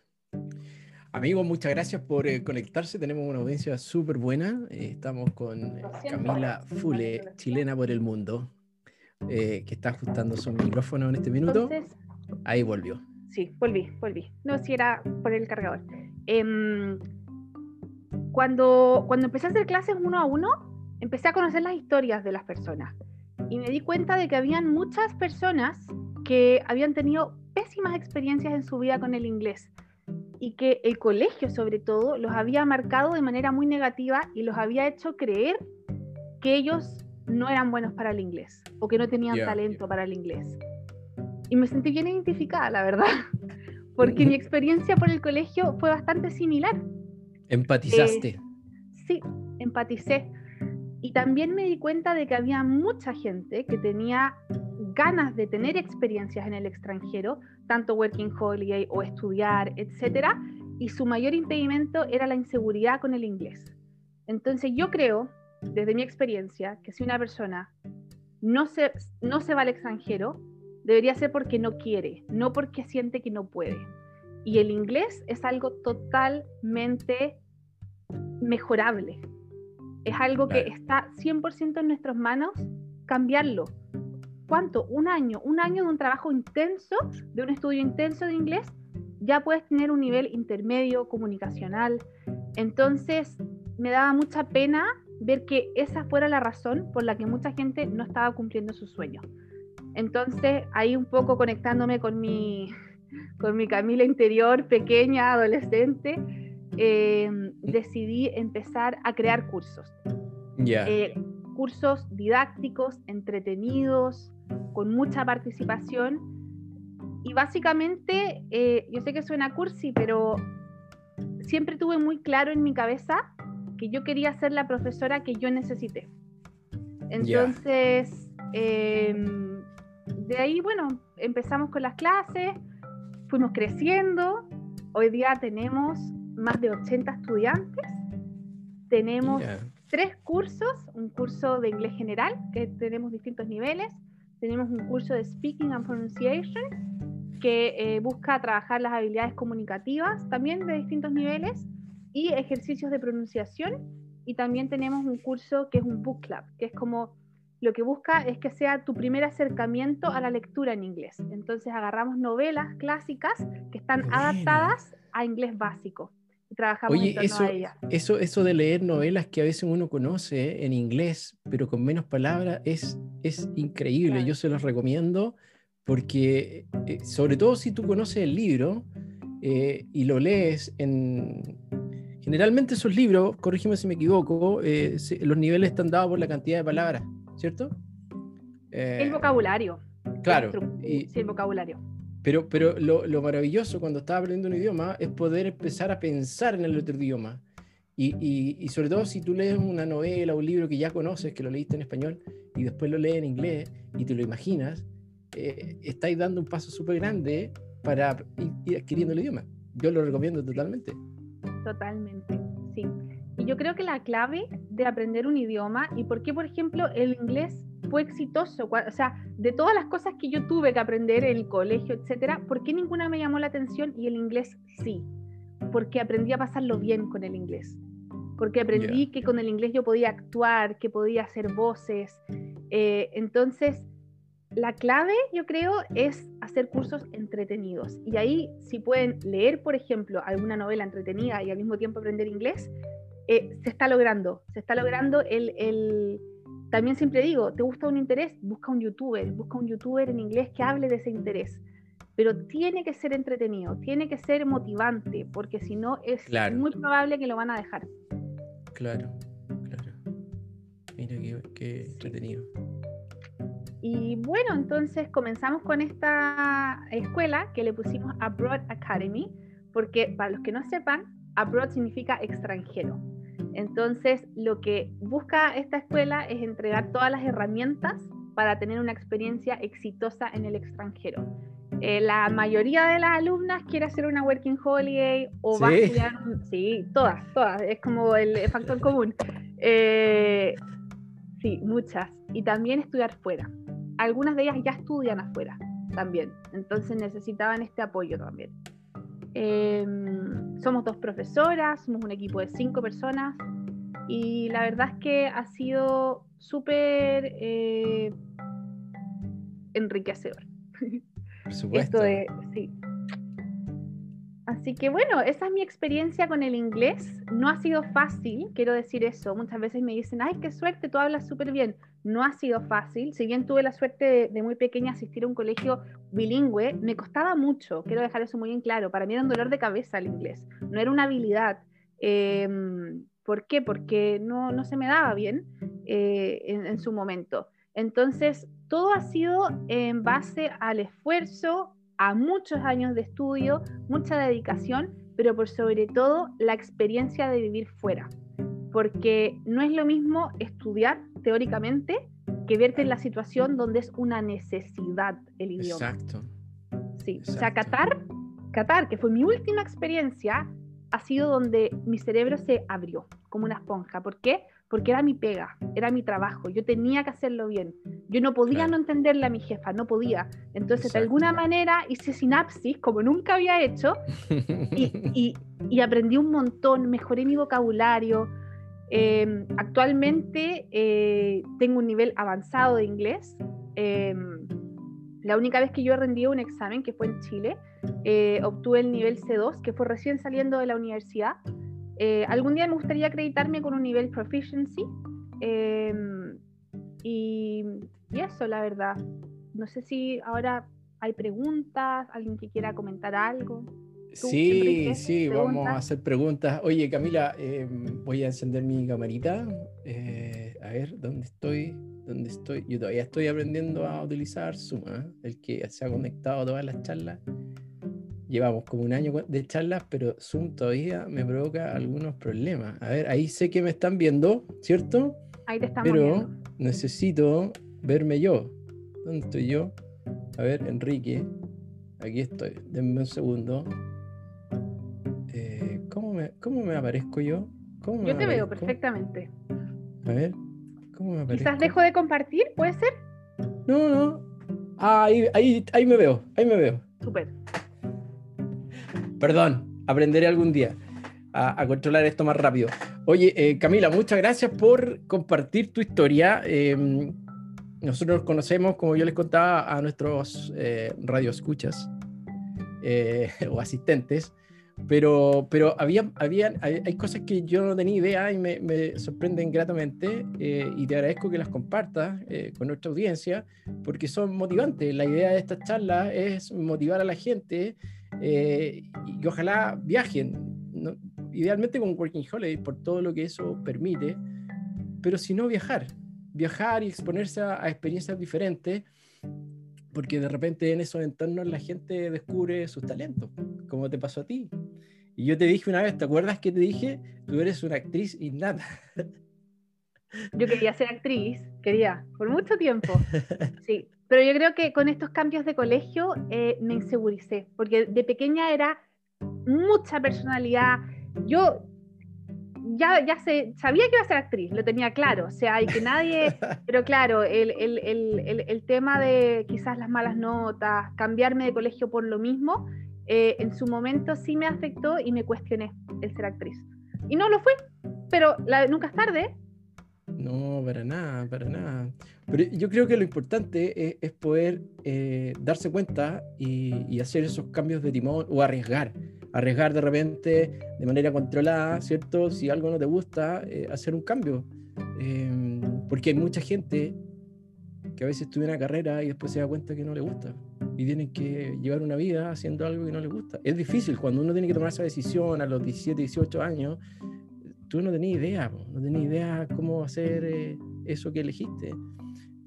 Amigos, muchas gracias por eh, conectarse. Tenemos una audiencia súper buena. Eh, estamos con eh. Camila Fule, chilena por el mundo, que está ajustando su micrófono en este minuto. Entonces, Ahí volvió. Sí, volví, volví. No, si era por el cargador. Em, cuando, cuando empecé a hacer clases uno a uno, empecé a conocer las historias de las personas. Y me di cuenta de que habían muchas personas que habían tenido pésimas experiencias en su vida con el inglés. Y que el colegio, sobre todo, los había marcado de manera muy negativa y los había hecho creer que ellos no eran buenos para el inglés o que no tenían talento para el inglés. Y me sentí bien identificada, la verdad, porque mi experiencia por el colegio fue bastante similar. Empatizaste. Sí, empaticé. Y también me di cuenta de que había mucha gente que tenía ganas de tener experiencias en el extranjero, tanto working holiday o estudiar, etcétera, y su mayor impedimento era la inseguridad con el inglés. Entonces yo creo, desde mi experiencia, que si una persona no se, no se va al extranjero, debería ser porque no quiere, no porque siente que no puede. Y el inglés es algo totalmente mejorable. Es algo que está 100% en nuestras manos cambiarlo. ¿Cuánto? Un año, un año de un trabajo intenso, de un estudio intenso de inglés, ya puedes tener un nivel intermedio comunicacional. Entonces, me daba mucha pena ver que esa fuera la razón por la que mucha gente no estaba cumpliendo su sueño. Entonces, ahí un poco conectándome con mi, con mi Camila interior, pequeña, adolescente, eh, decidí empezar a crear cursos. Eh, cursos didácticos, entretenidos, con mucha participación. Y básicamente, eh, yo sé que suena cursi, pero siempre tuve muy claro en mi cabeza que yo quería ser la profesora que yo necesité. Entonces, em, de ahí, bueno, empezamos con las clases, fuimos creciendo. Hoy día tenemos más de 80 estudiantes. Tenemos tres cursos, un curso de inglés general, que tenemos distintos niveles. Tenemos un curso de Speaking and Pronunciation, que eh, busca trabajar las habilidades comunicativas también de distintos niveles y ejercicios de pronunciación. Y también tenemos un curso que es un book club, que es como lo que busca es que sea tu primer acercamiento a la lectura en inglés. Entonces agarramos novelas clásicas que están adaptadas a inglés básico y trabajamos Oye, eso, Eso, eso de leer novelas que a veces uno conoce en inglés, pero con menos palabras, es, es increíble. Yo se los recomiendo porque, eh, sobre todo si tú conoces el libro eh, y lo lees en... Generalmente esos libros, corrígeme si me equivoco, eh, los niveles están dados por la cantidad de palabras, ¿cierto? el vocabulario. Claro. sí, el vocabulario. Pero, pero lo, lo, maravilloso cuando estás aprendiendo un idioma es poder empezar a pensar en el otro idioma. Y, y, y, sobre todo si tú lees una novela o un libro que ya conoces, que lo leíste en español, y después lo lees en inglés y te lo imaginas, eh, estáis dando un paso súper grande para ir, adquiriendo el idioma. Yo lo recomiendo totalmente. Totalmente, sí. Y yo creo que la clave de aprender un idioma, y por qué, por ejemplo, el inglés fue exitoso. O sea, de todas las cosas que yo tuve que aprender en el colegio, etcétera, ¿por qué ninguna me llamó la atención y el inglés sí? Porque aprendí a pasarlo bien con el inglés. Porque aprendí que con el inglés yo podía actuar, que podía hacer voces. Eh, entonces, la clave, yo creo, es hacer cursos entretenidos. Y ahí, si pueden leer, por ejemplo, alguna novela entretenida y al mismo tiempo aprender inglés, eh, se está logrando. Se está logrando el, el también siempre digo, ¿te gusta un interés? Busca un youtuber, busca un youtuber en inglés que hable de ese interés. Pero tiene que ser entretenido, tiene que ser motivante, porque si no es muy probable que lo van a dejar. Claro, claro. Mira qué, entretenido. Y bueno, entonces comenzamos con esta escuela que le pusimos Abroad Academy, porque para los que no sepan, abroad significa extranjero. Entonces, lo que busca esta escuela es entregar todas las herramientas para tener una experiencia exitosa en el extranjero. Eh, la mayoría de las alumnas quiere hacer una working holiday o va a estudiar, sí, todas, todas, es como el factor común. Eh, sí, muchas. Y también estudiar fuera. Algunas de ellas ya estudian afuera también, entonces necesitaban este apoyo también. Em, somos dos profesoras, somos un equipo de cinco personas y la verdad es que ha sido súper eh, enriquecedor. Por supuesto. sí. Así que bueno, esa es mi experiencia con el inglés. No ha sido fácil, quiero decir eso. Muchas veces me dicen, ay, qué suerte, tú hablas súper bien no ha sido fácil. Si bien tuve la suerte de, muy pequeña asistir a un colegio bilingüe, me costaba mucho, quiero dejar eso muy en claro. Para mí era un dolor de cabeza el inglés, no era una habilidad. Em, ¿Por qué? Porque no, no, se me daba bien eh, en, su momento. Entonces, todo ha sido en base al esfuerzo, a muchos años de estudio, mucha dedicación, pero por sobre todo la experiencia de vivir fuera. Porque no es lo mismo estudiar teóricamente que verte en la situación donde es una necesidad el idioma. Exacto. Sí, o sea, Qatar, Qatar, que fue mi última experiencia, ha sido donde mi cerebro se abrió como una esponja. ¿Por qué? Porque era mi pega, era mi trabajo, yo tenía que hacerlo bien. Yo no podía no entenderle a mi jefa, no podía. Entonces, de alguna manera hice sinapsis como nunca había hecho y, y aprendí un montón, mejoré mi vocabulario, Em, actualmente eh, tengo un nivel avanzado de inglés. Em, La única vez que yo he rendido un examen, que fue en Chile, eh, obtuve el nivel C2, que fue recién saliendo de la universidad. Eh, algún día me gustaría acreditarme con un nivel proficiency. em, y, y eso, la verdad. No sé si ahora hay preguntas, alguien que quiera comentar algo. ¿Tú siempre Sí, sí, vamos a preguntas? hacer preguntas. Oye, Camila, eh, voy a encender mi camarita. Eh, a ver, ¿dónde estoy? ¿Dónde estoy? Yo todavía estoy aprendiendo a utilizar Zoom, ¿ah? El que se ha conectado a todas las charlas. Llevamos como un año de charlas, pero Zoom todavía me provoca algunos problemas. A ver, ahí sé que me están viendo, ¿cierto? Ahí te estamos Pero viendo. necesito verme yo. ¿Dónde estoy yo? A ver, Enrique. Aquí estoy. Denme un segundo. Eh, ¿cómo, me, ¿Cómo me aparezco yo? ¿Cómo me Yo te veo perfectamente. A ver. ¿Cómo me aparezco? Quizás dejo de compartir, ¿puede ser? No, no. Ah, ahí, ahí, ahí me veo. Ahí me veo. Súper. Perdón, aprenderé algún día a, a controlar esto más rápido. Oye, eh, Camila, muchas gracias por compartir tu historia. Eh, nosotros conocemos, como yo les contaba, a nuestros eh, radioescuchas eh, o asistentes, pero, pero había, habían, hay, hay cosas que yo no tenía idea y me, me sorprenden gratamente eh, y te agradezco que las compartas eh, con nuestra audiencia porque son motivantes. La idea de estas charlas es motivar a la gente eh, y, ojalá viajen, ¿no? idealmente con Working Holiday por todo lo que eso permite, pero si no viajar, viajar y exponerse a, a experiencias diferentes, porque de repente en esos entornos la gente descubre sus talentos, como te pasó a ti. Y yo te dije una vez, ¿te acuerdas que te dije? Tú eres una actriz innata. Yo quería ser actriz, quería, por mucho tiempo. Sí, pero yo creo que con estos cambios de colegio eh, me inseguricé, porque de pequeña era mucha personalidad. Yo ya, ya sé, sabía que iba a ser actriz, lo tenía claro, o sea, y que nadie, pero claro, el, el, el, el, tema de quizás las malas notas, cambiarme de colegio por lo mismo, eh, en su momento sí me afectó y me cuestioné el ser actriz. Y no lo fui, pero la- nunca es tarde. No, para nada, para nada. Pero yo creo que lo importante es, poder eh, darse cuenta y, hacer esos cambios de timón o arriesgar. Arriesgar de repente de manera controlada, ¿cierto? Si algo no te gusta, eh, hacer un cambio. Eh, porque hay mucha gente que a veces estudia una carrera y después se da cuenta que no le gusta. Y tienen que llevar una vida haciendo algo que no les gusta. Es difícil cuando uno tiene que tomar esa decisión a los 17, 18 años tú no tenías idea, po, no tenías idea cómo hacer eh, eso que elegiste.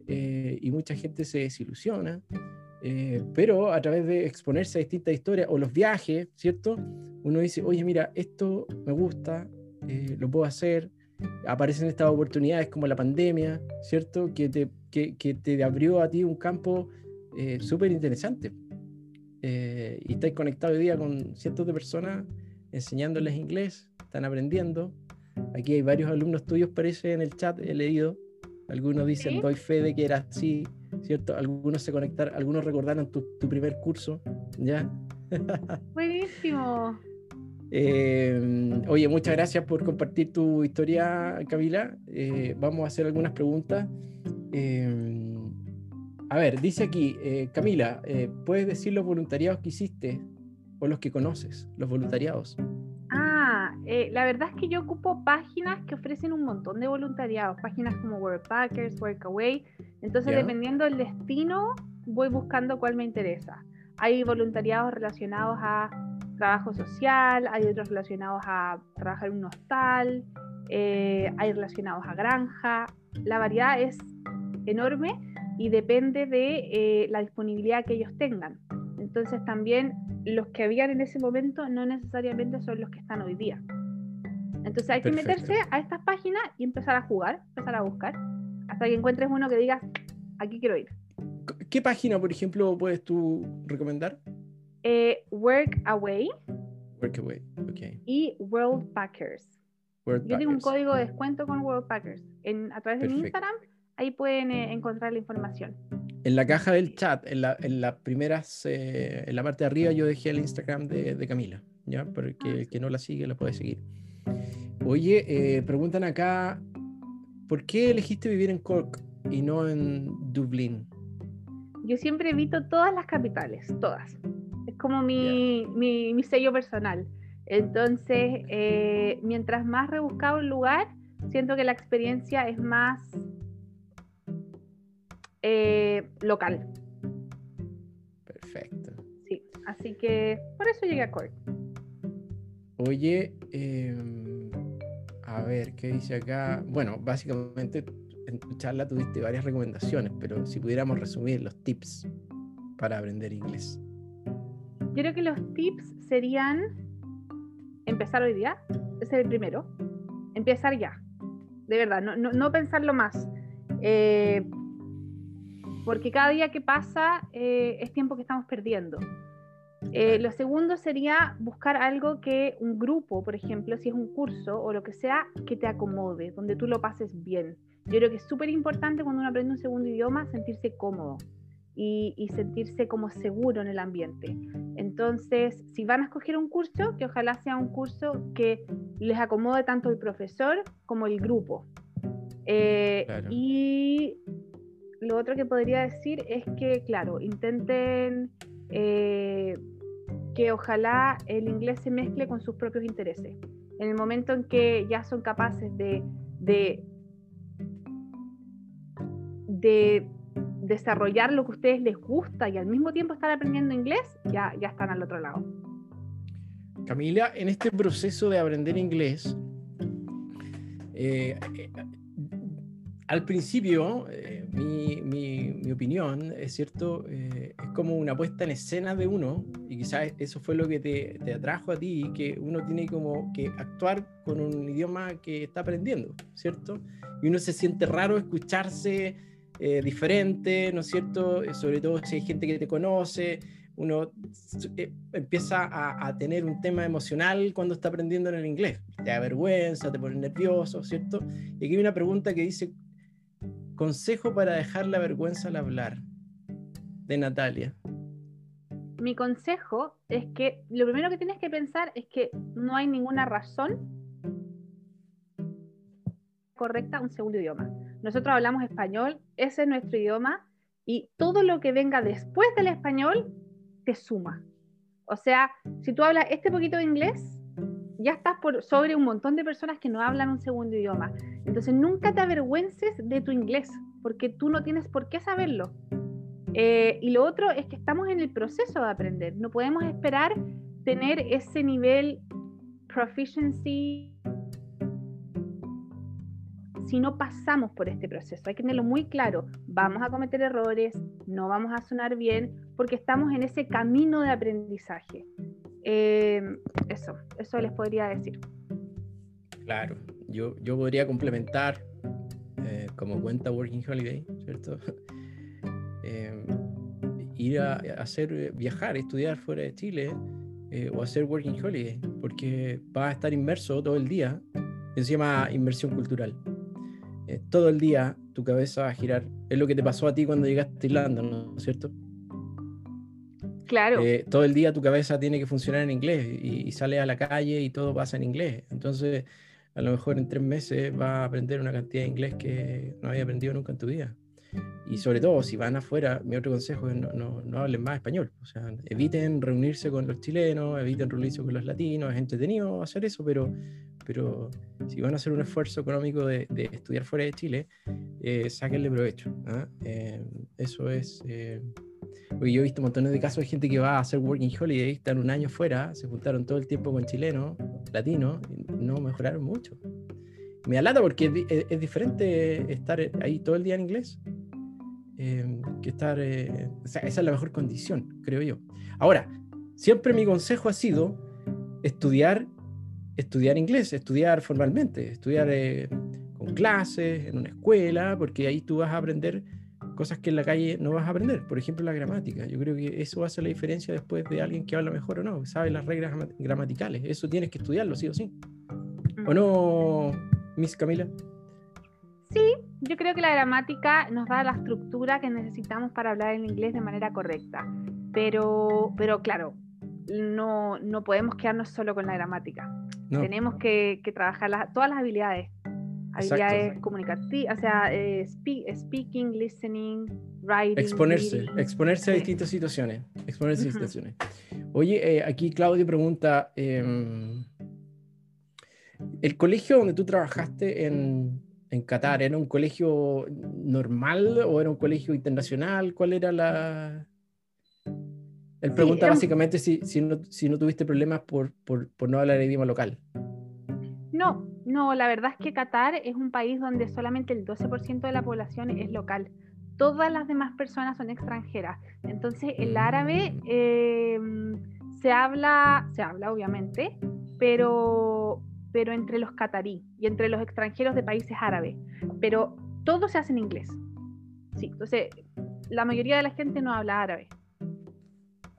Eh, y mucha gente se desilusiona, eh, pero a través de exponerse a distintas historias o los viajes, ¿cierto? Uno dice, oye, mira, esto me gusta, eh, lo puedo hacer. Aparecen estas oportunidades como la pandemia, ¿cierto? Que te, que, que te abrió a ti un campo eh, súper interesante. Eh, y estáis conectado hoy día con cientos de personas enseñándoles inglés, están aprendiendo. Aquí hay varios alumnos tuyos, parece, en el chat, he leído. Algunos dicen, Sí. doy fe de que era así, ¿cierto? Algunos se conectaron, algunos recordaron tu, tu primer curso, ¿ya? Buenísimo. Eh, oye, muchas gracias por compartir tu historia, Camila. Eh, vamos a hacer algunas preguntas. Eh, a ver, dice aquí, eh, Camila, ¿puedes decir los voluntariados que hiciste o los que conoces, los voluntariados? Eh, la verdad es que yo ocupo páginas que ofrecen un montón de voluntariados, páginas como Workpackers, Workaway. Entonces, Ya. dependiendo del destino, voy buscando cuál me interesa. Hay voluntariados relacionados a trabajo social, hay otros relacionados a trabajar en un hostal, eh, hay relacionados a granja. La variedad es enorme y depende de eh, la disponibilidad que ellos tengan. Entonces también los que habían en ese momento no necesariamente son los que están hoy día. Entonces hay que Perfecto. meterse a estas páginas y empezar a jugar, empezar a buscar, hasta que encuentres uno que digas, aquí quiero ir. ¿Qué página, por ejemplo, puedes tú recomendar? Eh, Workaway Workaway, ok. y World Packers. World Yo tengo un Packers. código de descuento con World Packers. En, a través de mi. Instagram, ahí pueden eh, encontrar la información. En la caja del chat, en la, en las primeras, eh, en la parte de arriba, yo dejé el Instagram de, de Camila, ¿ya? Para que el que no la sigue la puede seguir. Oye, eh, preguntan acá, ¿por qué elegiste vivir en Cork y no en Dublín? yo siempre evito todas las capitales, todas. Es como mi, mi, mi sello personal. Entonces, eh, mientras más rebuscado el lugar, siento que la experiencia es más eh, local. Perfecto. Sí, así que por eso llegué a Cork. Oye, em, a ver, ¿qué dice acá? Bueno, básicamente en tu charla tuviste varias recomendaciones, pero si pudiéramos resumir los tips para aprender inglés. Yo creo que los tips serían empezar hoy día, ese es el primero, empezar ya, de verdad, no, no, no pensarlo más, eh, porque cada día que pasa eh, es tiempo que estamos perdiendo. Eh, lo segundo sería buscar algo que un grupo, por ejemplo, si es un curso o lo que sea, que te acomode, donde tú lo pases bien. Yo creo que es súper importante cuando uno aprende un segundo idioma sentirse cómodo y, y, sentirse como seguro en el ambiente. Entonces, si van a escoger un curso, que ojalá sea un curso que les acomode tanto el profesor como el grupo. Eh, Claro. Y lo otro que podría decir es que, claro, intenten eh, que ojalá el inglés se mezcle con sus propios intereses. En el momento en que ya son capaces de, de, de desarrollar lo que a ustedes les gusta y al mismo tiempo estar aprendiendo inglés, ya, ya están al otro lado. Camila, en este proceso de aprender inglés, eh, eh, al principio, mi, mi- mi opinión, es cierto, eh, es como una puesta en escena de uno, y quizás eso fue lo que te, te atrajo a ti, que uno tiene como que actuar con un idioma que está aprendiendo, ¿cierto? Y uno se siente raro escucharse eh, diferente, ¿no es cierto? Eh, Sobre todo si hay gente que te conoce, uno eh, empieza a, a tener un tema emocional cuando está aprendiendo en el inglés. Te da vergüenza, te pone nervioso, ¿cierto? Y aquí hay una pregunta que dice, consejo para dejar la vergüenza al hablar, de Natalia. Mi consejo es que lo primero que tienes que pensar es que no hay ninguna razón correcta un segundo idioma. Nosotros hablamos español, ese es nuestro idioma y todo lo que venga después del español te suma. O sea, si tú hablas este poquito de inglés, ya estás por sobre un montón de personas que no hablan un segundo idioma. Entonces nunca te avergüences de tu inglés, porque tú no tienes por qué saberlo. Eh, y lo otro es que estamos en el proceso de aprender. No podemos esperar tener ese nivel proficiency si no pasamos por este proceso. Hay que tenerlo muy claro. Vamos a cometer errores, no vamos a sonar bien, porque estamos en ese camino de aprendizaje. Eh, eso, eso les podría decir. Claro, yo, yo podría complementar, eh, como cuenta Working Holiday, ¿cierto? Eh, ir a, hacer, eh, viajar, estudiar fuera de Chile eh, o hacer Working Holiday, porque vas a estar inmerso todo el día, llama inmersión cultural. Todo el día tu cabeza va a girar, es lo que te pasó a ti cuando llegaste a Irlanda, ¿no es cierto? Claro, Eh, todo el día tu cabeza tiene que funcionar en inglés y, y sales a la calle y todo pasa en inglés. Entonces, a lo mejor en tres meses vas a aprender una cantidad de inglés que no había aprendido nunca en tu vida. Y sobre todo, si van afuera, mi otro consejo es no, no, hablen más español. O sea, eviten reunirse con los chilenos, eviten reunirse con los latinos. Es entretenido hacer eso, pero, pero si van a hacer un esfuerzo económico de, estudiar fuera de Chile, eh, sáquenle provecho. ¿ah? Eh, eso es... porque yo he visto montones de casos de gente que va a hacer working holiday, están un año fuera, se juntaron todo el tiempo con chilenos, latinos, y no mejoraron mucho. Me da lata porque es, es- es diferente estar ahí todo el día en inglés eh, que estar. eh, o sea, esa es la mejor condición, creo yo. Ahora, siempre mi consejo ha sido estudiar, estudiar inglés, estudiar formalmente, estudiar eh, con clases, en una escuela, porque ahí tú vas a aprender cosas que en la calle no vas a aprender. Por ejemplo, la gramática. Yo creo que eso hace la diferencia después de alguien que habla mejor o no, sabe las reglas grama- gramaticales. Eso tienes que estudiarlo, sí o sí. ¿O no, Miss Camila? Sí, yo creo que la gramática nos da la estructura que necesitamos para hablar el inglés de manera correcta. Pero, pero claro, no, no podemos quedarnos solo con la gramática. No. Tenemos que, que trabajar las- todas las habilidades. Habilidades comunicativas, o sea, eh, speak- speaking, listening, writing. Exponerse, reading. exponerse a distintas situaciones. Exponerse a situaciones. Oye, eh, aquí Claudio pregunta: em, ¿el colegio donde tú trabajaste en, en Qatar era un colegio normal o era un colegio internacional? ¿Cuál era la.? Él Sí, pregunta un- básicamente si, si, no, si no tuviste problemas por, por, por no hablar el idioma local. No, no, la verdad es que Qatar es un país donde solamente el 12% de la población es local. Todas las demás personas son extranjeras. Entonces, el árabe eh, se habla, se habla obviamente, pero, pero entre los catarí y entre los extranjeros de países árabes. Pero todo se hace en inglés. Sí, entonces la mayoría de la gente no habla árabe.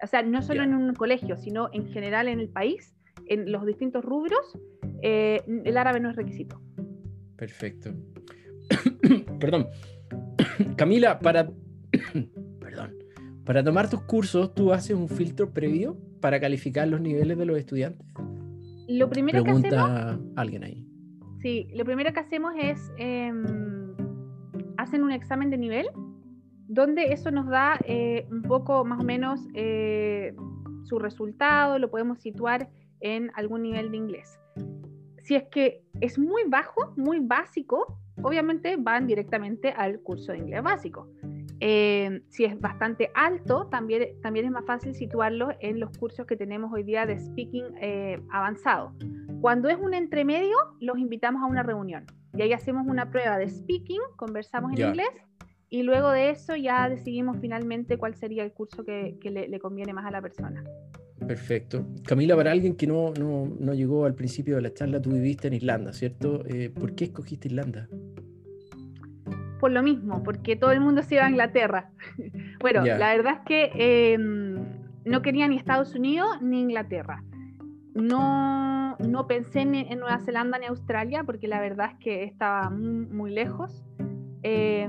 O sea, no solo en un colegio, sino en general en el país, en los distintos rubros, eh, el árabe no es requisito. Perfecto. Perdón. Camila, para. Perdón. Para tomar tus cursos, ¿tú haces un filtro previo para calificar los niveles de los estudiantes? Lo primero que hacemos, alguien ahí. sí, lo primero que hacemos es em, hacen un examen de nivel, donde eso nos da eh, un poco más o menos eh, su resultado, lo podemos situar en algún nivel de inglés. Si es que es muy bajo, muy básico, obviamente van directamente al curso de inglés básico. Eh, si es bastante alto, también, también es más fácil situarlo en los cursos que tenemos hoy día de speaking eh, avanzado. Cuando es un entremedio, los invitamos a una reunión y ahí hacemos una prueba de speaking, conversamos en inglés y luego de eso ya decidimos finalmente cuál sería el curso que, que le, le conviene más a la persona. Perfecto. Camila, para alguien que no, no, no llegó al principio de la charla, tú viviste en Irlanda, ¿cierto? Eh, ¿Por qué escogiste Irlanda? Por lo mismo, porque todo el mundo se iba a Inglaterra. bueno, la verdad es que eh, no quería ni Estados Unidos ni Inglaterra. No, no pensé en, en Nueva Zelanda ni Australia porque la verdad es que estaba muy, muy lejos. Eh,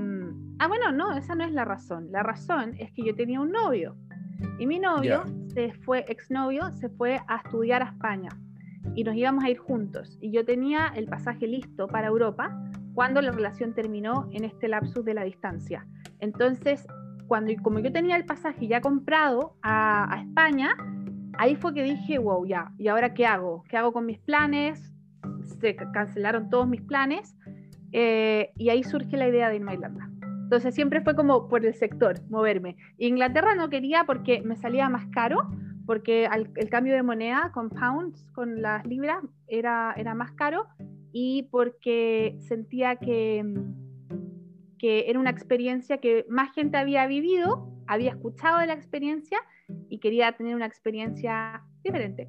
ah, bueno, no, esa no es la razón. La razón es que yo tenía un novio y mi novio se fue, exnovio, se fue a estudiar a España y nos íbamos a ir juntos. Y yo tenía el pasaje listo para Europa cuando la relación terminó en este lapsus de la distancia. Entonces, cuando, como yo tenía el pasaje ya comprado a, España, ahí fue que dije, wow, ya, ¿y ahora qué hago? ¿Qué hago con mis planes? Se ca- cancelaron todos mis planes eh, y ahí surge la idea de irme a Irlanda. Entonces siempre fue como por el sector, moverme. Inglaterra no quería porque me salía más caro, porque el cambio de moneda con pounds, con las libras, era, era más caro y porque sentía que, que era una experiencia que más gente había vivido, había escuchado de la experiencia y quería tener una experiencia diferente.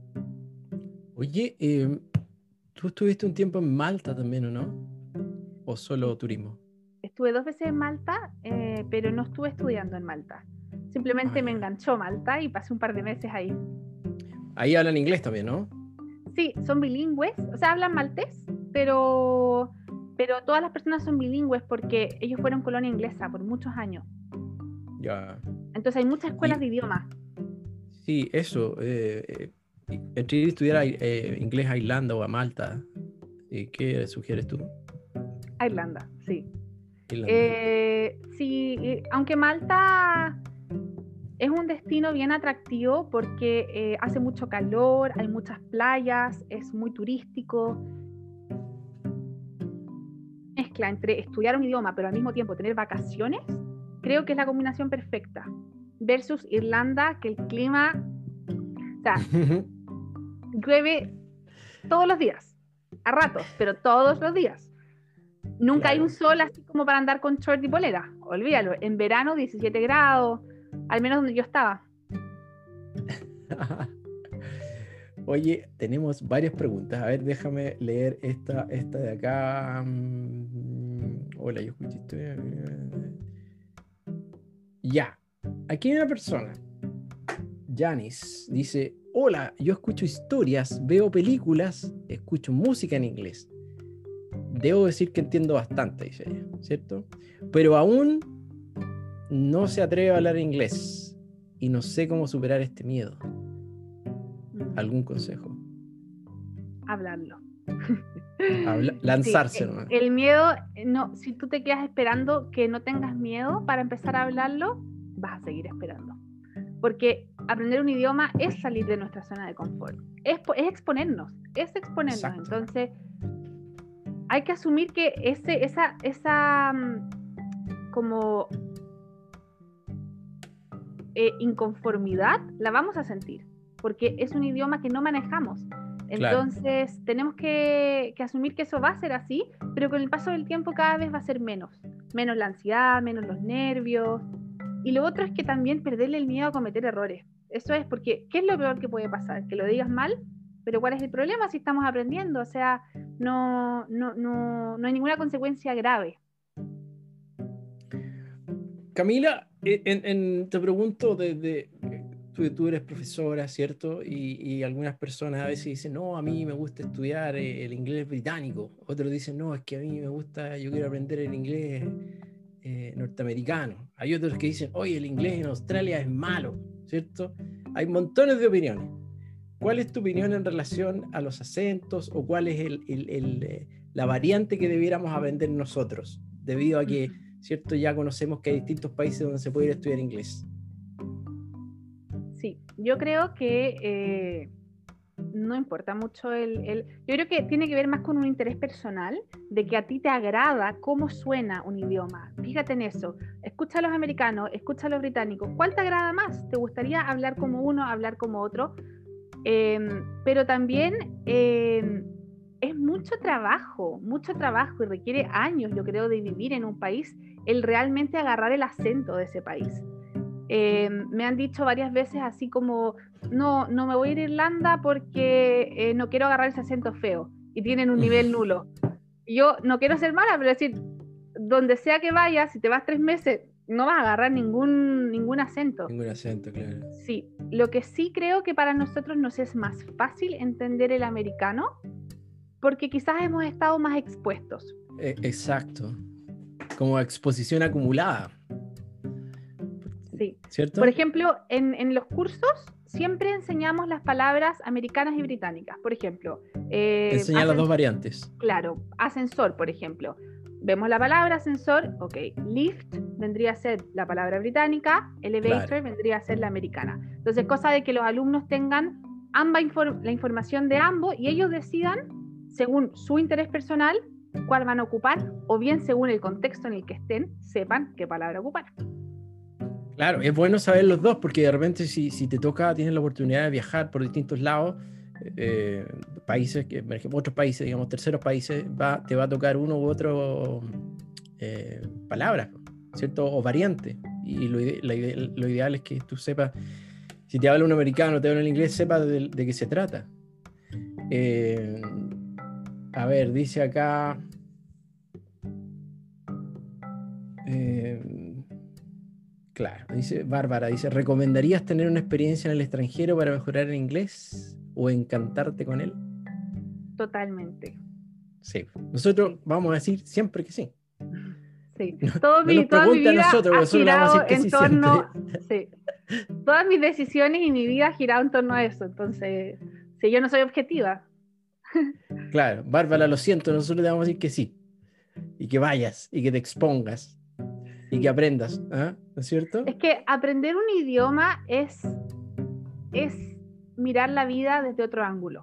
Oye, eh, tú estuviste un tiempo en Malta también, ¿o no? ¿O solo turismo? Estuve dos veces en Malta, eh, pero no estuve estudiando en Malta. Simplemente Ah, me enganchó Malta y pasé un par de meses ahí. Ahí hablan inglés también, ¿no? Sí, son bilingües, o sea, hablan maltés, pero, pero todas las personas son bilingües porque ellos fueron colonia inglesa por muchos años. Ya. Entonces hay muchas escuelas Y- de idiomas. Sí, eso. eh, eh, entre ir a estudiar eh, inglés a Irlanda o a Malta, ¿qué sugieres tú? A Irlanda, sí. Eh, sí, aunque Malta es un destino bien atractivo porque eh, hace mucho calor, hay muchas playas, es muy turístico. Mezcla entre estudiar un idioma pero al mismo tiempo tener vacaciones, creo que es la combinación perfecta. Versus Irlanda, que el clima, o sea, llueve todos los días, a ratos, pero todos los días. Nunca hay un sol así como para andar con short y polera. Olvídalo. En verano 17 grados, al menos donde yo estaba. Oye, tenemos varias preguntas. A ver, déjame leer esta, esta de acá. Mm, Hola, yo escuché historia. Ya. Aquí hay una persona. Janis dice: Hola, yo escucho historias, veo películas, escucho música en inglés. Debo decir que entiendo bastante, dice ella, ¿cierto? Pero aún no se atreve a hablar inglés y no sé cómo superar este miedo. Mm, ¿Algún consejo? Hablarlo. Habla- lanzarse Sí, nomás. el miedo, eh, no, si tú te quedas esperando que no tengas miedo para empezar a hablarlo, vas a seguir esperando. Porque aprender un idioma es salir de nuestra zona de confort, es, es exponernos, es exponernos. Exacto. Entonces, hay que asumir que ese, esa, esa mm, como eh, inconformidad la vamos a sentir, porque es un idioma que no manejamos. Claro. Entonces, tenemos que, que asumir que eso va a ser así, pero con el paso del tiempo cada vez va a ser menos. Menos la ansiedad, menos los nervios. Y lo otro es que también perderle el miedo a cometer errores. Eso es porque, ¿qué es lo peor que puede pasar? Que lo digas mal, pero ¿cuál es el problema si estamos aprendiendo? O sea, no, no, no, no hay ninguna consecuencia grave. Camila, eh, te pregunto desde, tú, tú eres profesora, ¿cierto? Y, y algunas personas a veces dicen, no, a mí me gusta estudiar eh, el inglés británico. Otros dicen, no, es que a mí me gusta, yo quiero aprender el inglés eh, norteamericano. Hay otros que dicen, oye, el inglés en Australia es malo, ¿cierto? Hay montones de opiniones. ¿Cuál es tu opinión en relación a los acentos o cuál es el- el- el, eh, la variante que debiéramos aprender nosotros? Debido a que, ¿cierto? Ya conocemos que hay distintos países donde se puede ir a estudiar inglés. Sí, yo creo que eh, no importa mucho el, el- Yo creo que tiene que ver más con un interés personal de que a ti te agrada cómo suena un idioma. Fíjate en eso. Escucha a los americanos, escucha a los británicos. ¿Cuál te agrada más? ¿Te gustaría hablar como uno, hablar como otro? Em, pero también em, es mucho trabajo, mucho trabajo y requiere años, yo creo, de vivir en un país, el realmente agarrar el acento de ese país. Eh, me han dicho varias veces así como, no, no me voy a ir a Irlanda porque eh, no quiero agarrar ese acento feo y tienen un nivel nulo. Yo no quiero ser mala, pero decir, donde sea que vayas, si te vas tres meses, no vas a agarrar ningún, ningún acento. Ningún acento, claro. Sí, lo que sí creo que para nosotros nos es más fácil entender el americano porque quizás hemos estado más expuestos. Eh, exacto. Como exposición acumulada, Sí. ¿cierto? Por ejemplo, en, en los cursos siempre enseñamos las palabras americanas y británicas. Por ejemplo, eh, Enseñar las dos variantes. Claro, ascensor, por ejemplo. Vemos la palabra ascensor, ok. Lift vendría a ser la palabra británica, elevator Claro. vendría a ser la americana. Entonces, cosa de que los alumnos tengan amba infor- la información de ambos y ellos decidan, según su interés personal, cuál van a ocupar, o bien según el contexto en el que estén, sepan qué palabra ocupar. Claro, es bueno saber los dos porque de repente si, si te toca, tienes la oportunidad de viajar por distintos lados, eh, países, que, otros países, digamos, terceros países, va, te va a tocar uno u otro eh, palabra, ¿cierto? O variante. Y lo, lo ideal es que tú sepas, si te habla un americano, te habla en inglés, sepas de, de qué se trata. Eh, a ver, dice acá... eh, Claro, dice Bárbara, dice, ¿recomendarías tener una experiencia en el extranjero para mejorar el inglés o encantarte con él? Totalmente. Sí, nosotros vamos a decir siempre que sí. Sí. Todo no mi, nos toda mi vida nosotros, ha nosotros le vamos a girado decir que en sí torno. Sí. Todas mis decisiones y mi vida ha girado en torno a eso. Entonces, si yo no soy objetiva. Claro, Bárbara, lo siento, nosotros te vamos a decir que sí. Y que vayas, y que te expongas, y que aprendas, ¿ah? ¿no es cierto? Es que aprender un idioma es, es mirar la vida desde otro ángulo.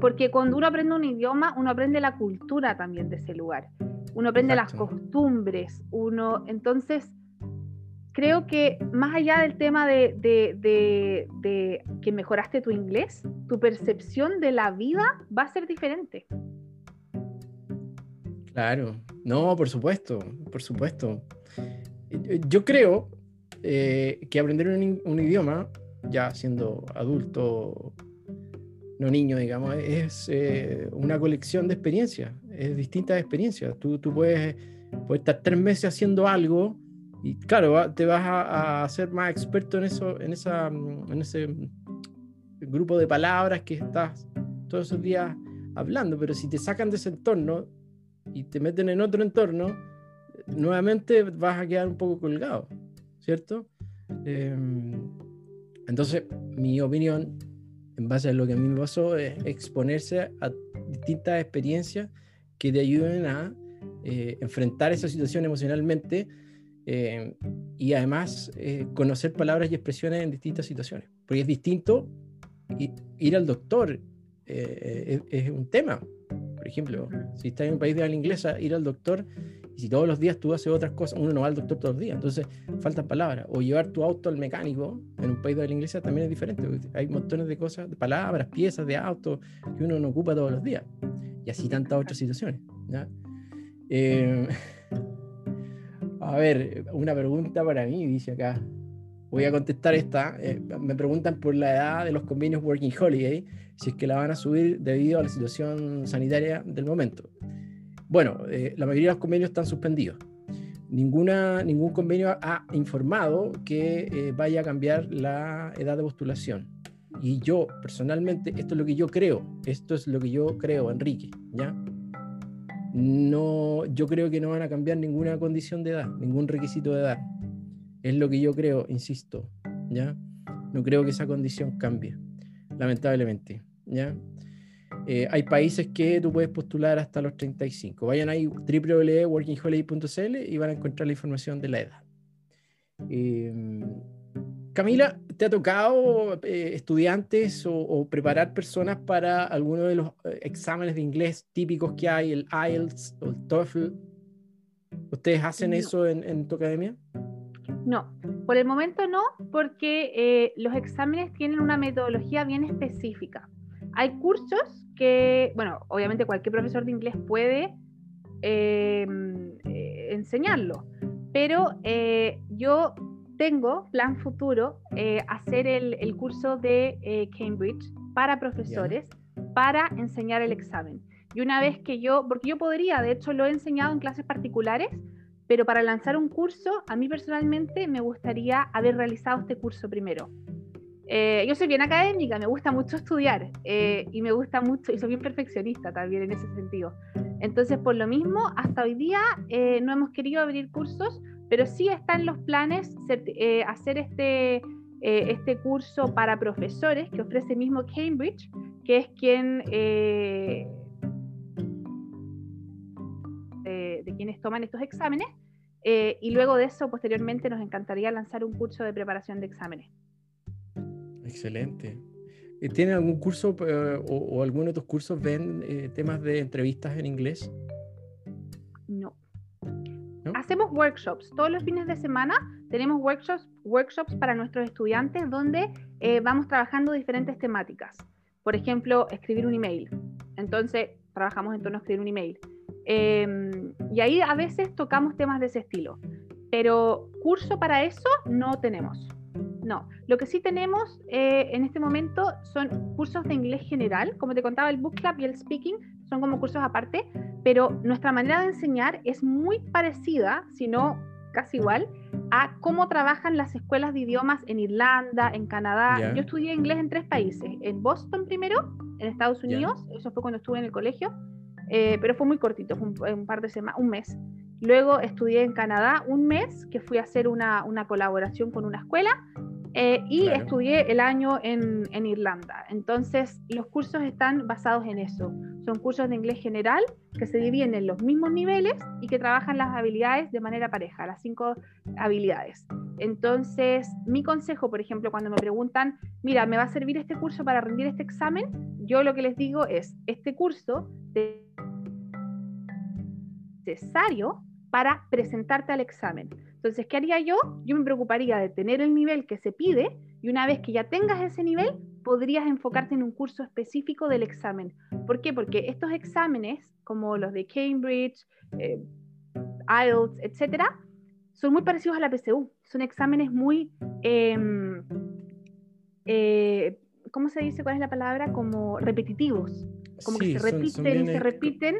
Porque cuando uno aprende un idioma, uno aprende la cultura también de ese lugar. Uno aprende las costumbres. Uno, entonces, creo que más allá del tema de, de- de- de que mejoraste tu inglés, tu percepción de la vida va a ser diferente. Claro, no, por supuesto, por supuesto. Yo creo eh, que aprender un idioma, ya siendo adulto, no niño, digamos, es eh, una colección de experiencias, es distintas experiencias. Tú, tú puedes, puedes estar tres meses haciendo algo y claro, te vas a, a hacer más experto en eso, en esa, en ese grupo de palabras que estás todos esos días hablando, pero si te sacan de ese entorno y te meten en otro entorno, nuevamente vas a quedar un poco colgado, ¿cierto? Eh, entonces, mi opinión, en base a lo que a mí me pasó, es exponerse a distintas experiencias que te ayuden a eh, enfrentar esa situación emocionalmente eh, y además eh, conocer palabras y expresiones en distintas situaciones. Porque es distinto ir al doctor, es, es, un tema. Por ejemplo, si estás en un país de habla inglesa, ir al doctor y si todos los días tú haces otras cosas, uno no va al doctor todos los días, entonces faltan palabras. O llevar tu auto al mecánico en un país de la inglesa también es diferente. Hay montones de cosas, de palabras, piezas de auto que uno no ocupa todos los días. Y así tantas otras situaciones. Eh, a ver, una pregunta para mí, dice acá. Voy a contestar esta. Eh, me preguntan por la edad de los convenios Working Holiday, si es que la van a subir debido a la situación sanitaria del momento. Bueno, eh, la mayoría de los convenios están suspendidos. Ninguna, ningún convenio ha informado que eh, vaya a cambiar la edad de postulación. Y yo, personalmente, esto es lo que yo creo. Esto es lo que yo creo, Enrique. ¿ya? No, yo creo que no van a cambiar ninguna condición de edad, ningún requisito de edad. Es lo que yo creo, insisto. ¿ya? No creo que esa condición cambie, lamentablemente. ¿ya? Eh, hay países que tú puedes postular hasta los 35. Vayan ahí www.workingholiday.cl y van a encontrar la información de la edad. Em, Camila, ¿te ha tocado eh, estudiantes o, preparar personas para alguno de los eh, exámenes de inglés típicos que hay, el IELTS o el TOEFL? ¿Ustedes hacen eso en, tu academia? No, por el momento no, porque los exámenes tienen una metodología bien específica. Hay cursos que, bueno, obviamente cualquier profesor de inglés puede eh, eh, enseñarlo, pero eh, yo tengo plan futuro hacer el, curso de Cambridge para profesores para enseñar el examen. Y una vez que yo, porque yo podría, de hecho lo he enseñado en clases particulares, pero para lanzar un curso, a mí personalmente me gustaría haber realizado este curso primero. Eh, yo soy bien académica, me gusta mucho estudiar eh, y me gusta mucho, y soy bien perfeccionista también en ese sentido. Entonces, por lo mismo, hasta hoy día eh, no hemos querido abrir cursos, pero sí están los planes hacer este, este curso para profesores que ofrece mismo Cambridge, que es quien de quienes toman estos exámenes. y luego de eso, posteriormente, nos encantaría lanzar un curso de preparación de exámenes. Excelente. Eh, ¿Tienen algún curso eh, o, alguno de tus cursos ven eh, temas de entrevistas en inglés? No. Hacemos workshops. Todos los fines de semana tenemos workshops, workshops para nuestros estudiantes donde vamos trabajando diferentes temáticas. Por ejemplo, escribir un email. Entonces, trabajamos en torno a escribir un email. Em, y ahí a veces tocamos temas de ese estilo. Pero curso para eso no tenemos. No, lo que sí tenemos eh, en este momento son cursos de inglés general, como te contaba el Book Club y el Speaking, son como cursos aparte, pero nuestra manera de enseñar es muy parecida, si no casi igual, a cómo trabajan las escuelas de idiomas en Irlanda, en Canadá. Yo estudié inglés en tres países, en Boston primero, en Estados Unidos, eso fue cuando estuve en el colegio, eh, pero fue muy cortito, fue un, par de semanas, un mes. Luego estudié en Canadá un mes, que fui a hacer una, una colaboración con una escuela, eh, y estudié el año en, en, Irlanda. Entonces, los cursos están basados en eso. Son cursos de inglés general que se dividen en los mismos niveles y que trabajan las habilidades de manera pareja, las cinco habilidades. Entonces, mi consejo, por ejemplo, cuando me preguntan, mira, ¿me va a servir este curso para rendir este examen? Yo lo que les digo es, este curso es necesario para presentarte al examen. Entonces, ¿qué haría yo? Yo me preocuparía de tener el nivel que se pide y una vez que ya tengas ese nivel, podrías enfocarte en un curso específico del examen. ¿Por qué? Porque estos exámenes, como los de Cambridge, eh, IELTS, etcétera, son muy parecidos a la PSU. Son exámenes muy, em, eh, ¿cómo se dice? ¿Cuál es la palabra? Como repetitivos. Como que se repiten y se repiten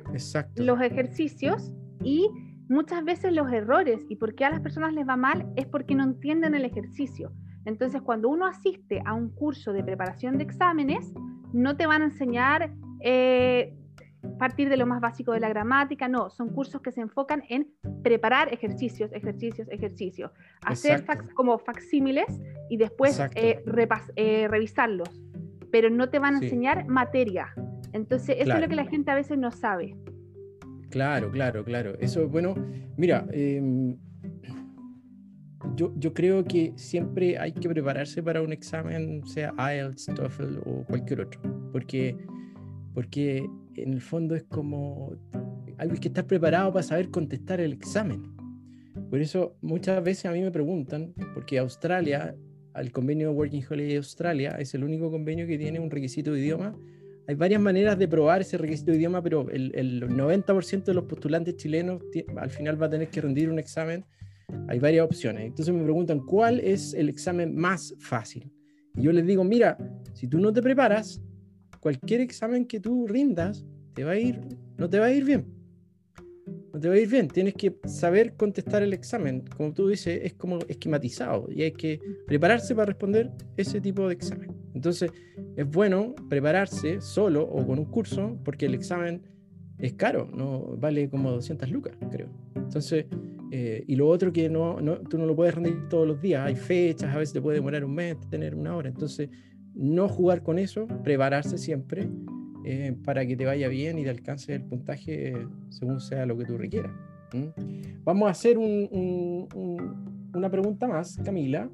los ejercicios y muchas veces los errores y por qué a las personas les va mal es porque no entienden el ejercicio. Entonces, cuando uno asiste a un curso de preparación de exámenes, no te van a enseñar eh, partir de lo más básico de la gramática, no, son cursos que se enfocan en preparar ejercicios, ejercicios, ejercicios, hacer como facsímiles y después eh, eh, revisarlos, pero no te van a enseñar materia, Entonces, eso es lo que la gente a veces no sabe. Claro, claro, claro. Eso, bueno, mira, em, yo, yo creo que siempre hay que prepararse para un examen, sea IELTS, TOEFL o cualquier otro, porque, porque en el fondo es como algo que estar preparado para saber contestar el examen. Por eso muchas veces a mí me preguntan, porque Australia, al convenio Working Holiday Australia, es el único convenio que tiene un requisito de idioma. Hay varias maneras de probar ese requisito de idioma, pero el, el 90% de los postulantes chilenos al final va a tener que rendir un examen hay varias opciones. Entonces me preguntan, ¿cuál es el examen más fácil? Y yo les digo, mira, si tú no te preparas, cualquier examen que tú rindas, te va a ir, no te va a ir bien. No te va a ir bien. Tienes que saber contestar el examen. Como tú dices, es como esquematizado y hay que prepararse para responder ese tipo de examen. Entonces, es bueno prepararse solo o con un curso porque el examen es caro, no vale como 200 lucas, creo. Entonces, eh, y lo otro que no, no, tú no lo puedes rendir todos los días, hay fechas, a veces te puede demorar un mes, tener una hora. Entonces, no jugar con eso, prepararse siempre eh, para que te vaya bien y te alcance el puntaje según sea lo que tú requieras. Vamos a hacer un, una pregunta más, Camila,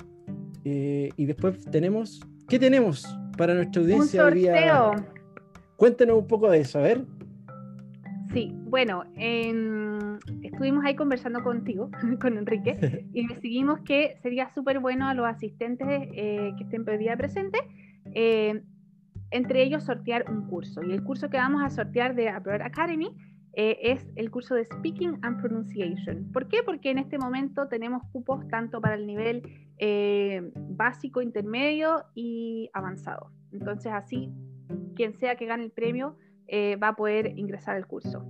eh, y después tenemos, ¿qué tenemos para nuestra audiencia? Un sorteo. Cuéntanos un poco de eso, a ver. Sí, bueno, estuvimos ahí conversando contigo, con Enrique, y decidimos que sería súper bueno a los asistentes eh, que estén por día presente, eh, entre ellos sortear un curso. Y el curso que vamos a sortear de Abroad Academy eh, es el curso de Speaking and Pronunciation. ¿Por qué? Porque en este momento tenemos cupos tanto para el nivel básico, intermedio y avanzado. Entonces así, quien sea que gane el premio, eh, va a poder ingresar al curso.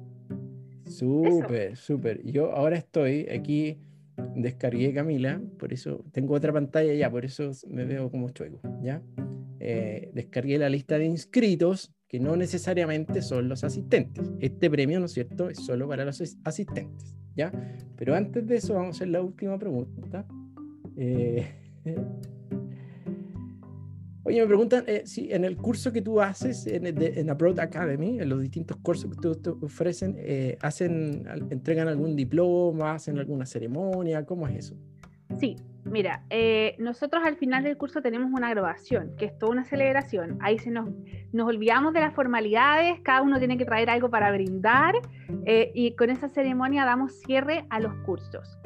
Súper, súper. Yo ahora estoy aquí, descargué Camila, por eso tengo otra pantalla ya, por eso me veo como chueco, ¿ya? Eh, descargué la lista de inscritos, que no necesariamente son los asistentes. Este premio, ¿no es cierto?, es solo para los asistentes, ¿ya? Pero antes de eso, vamos a hacer la última pregunta. Eh, Oye, me preguntan eh, si en el curso que tú haces en, en, Abroad Academy, en los distintos cursos que tú, ofrecen, eh, hacen, entregan algún diploma, hacen alguna ceremonia, ¿cómo es eso? Sí, mira, eh, nosotros al final del curso tenemos una grabación, que es toda una celebración. Ahí se nos, nos olvidamos de las formalidades, cada uno tiene que traer algo para brindar y con esa ceremonia damos cierre a los cursos.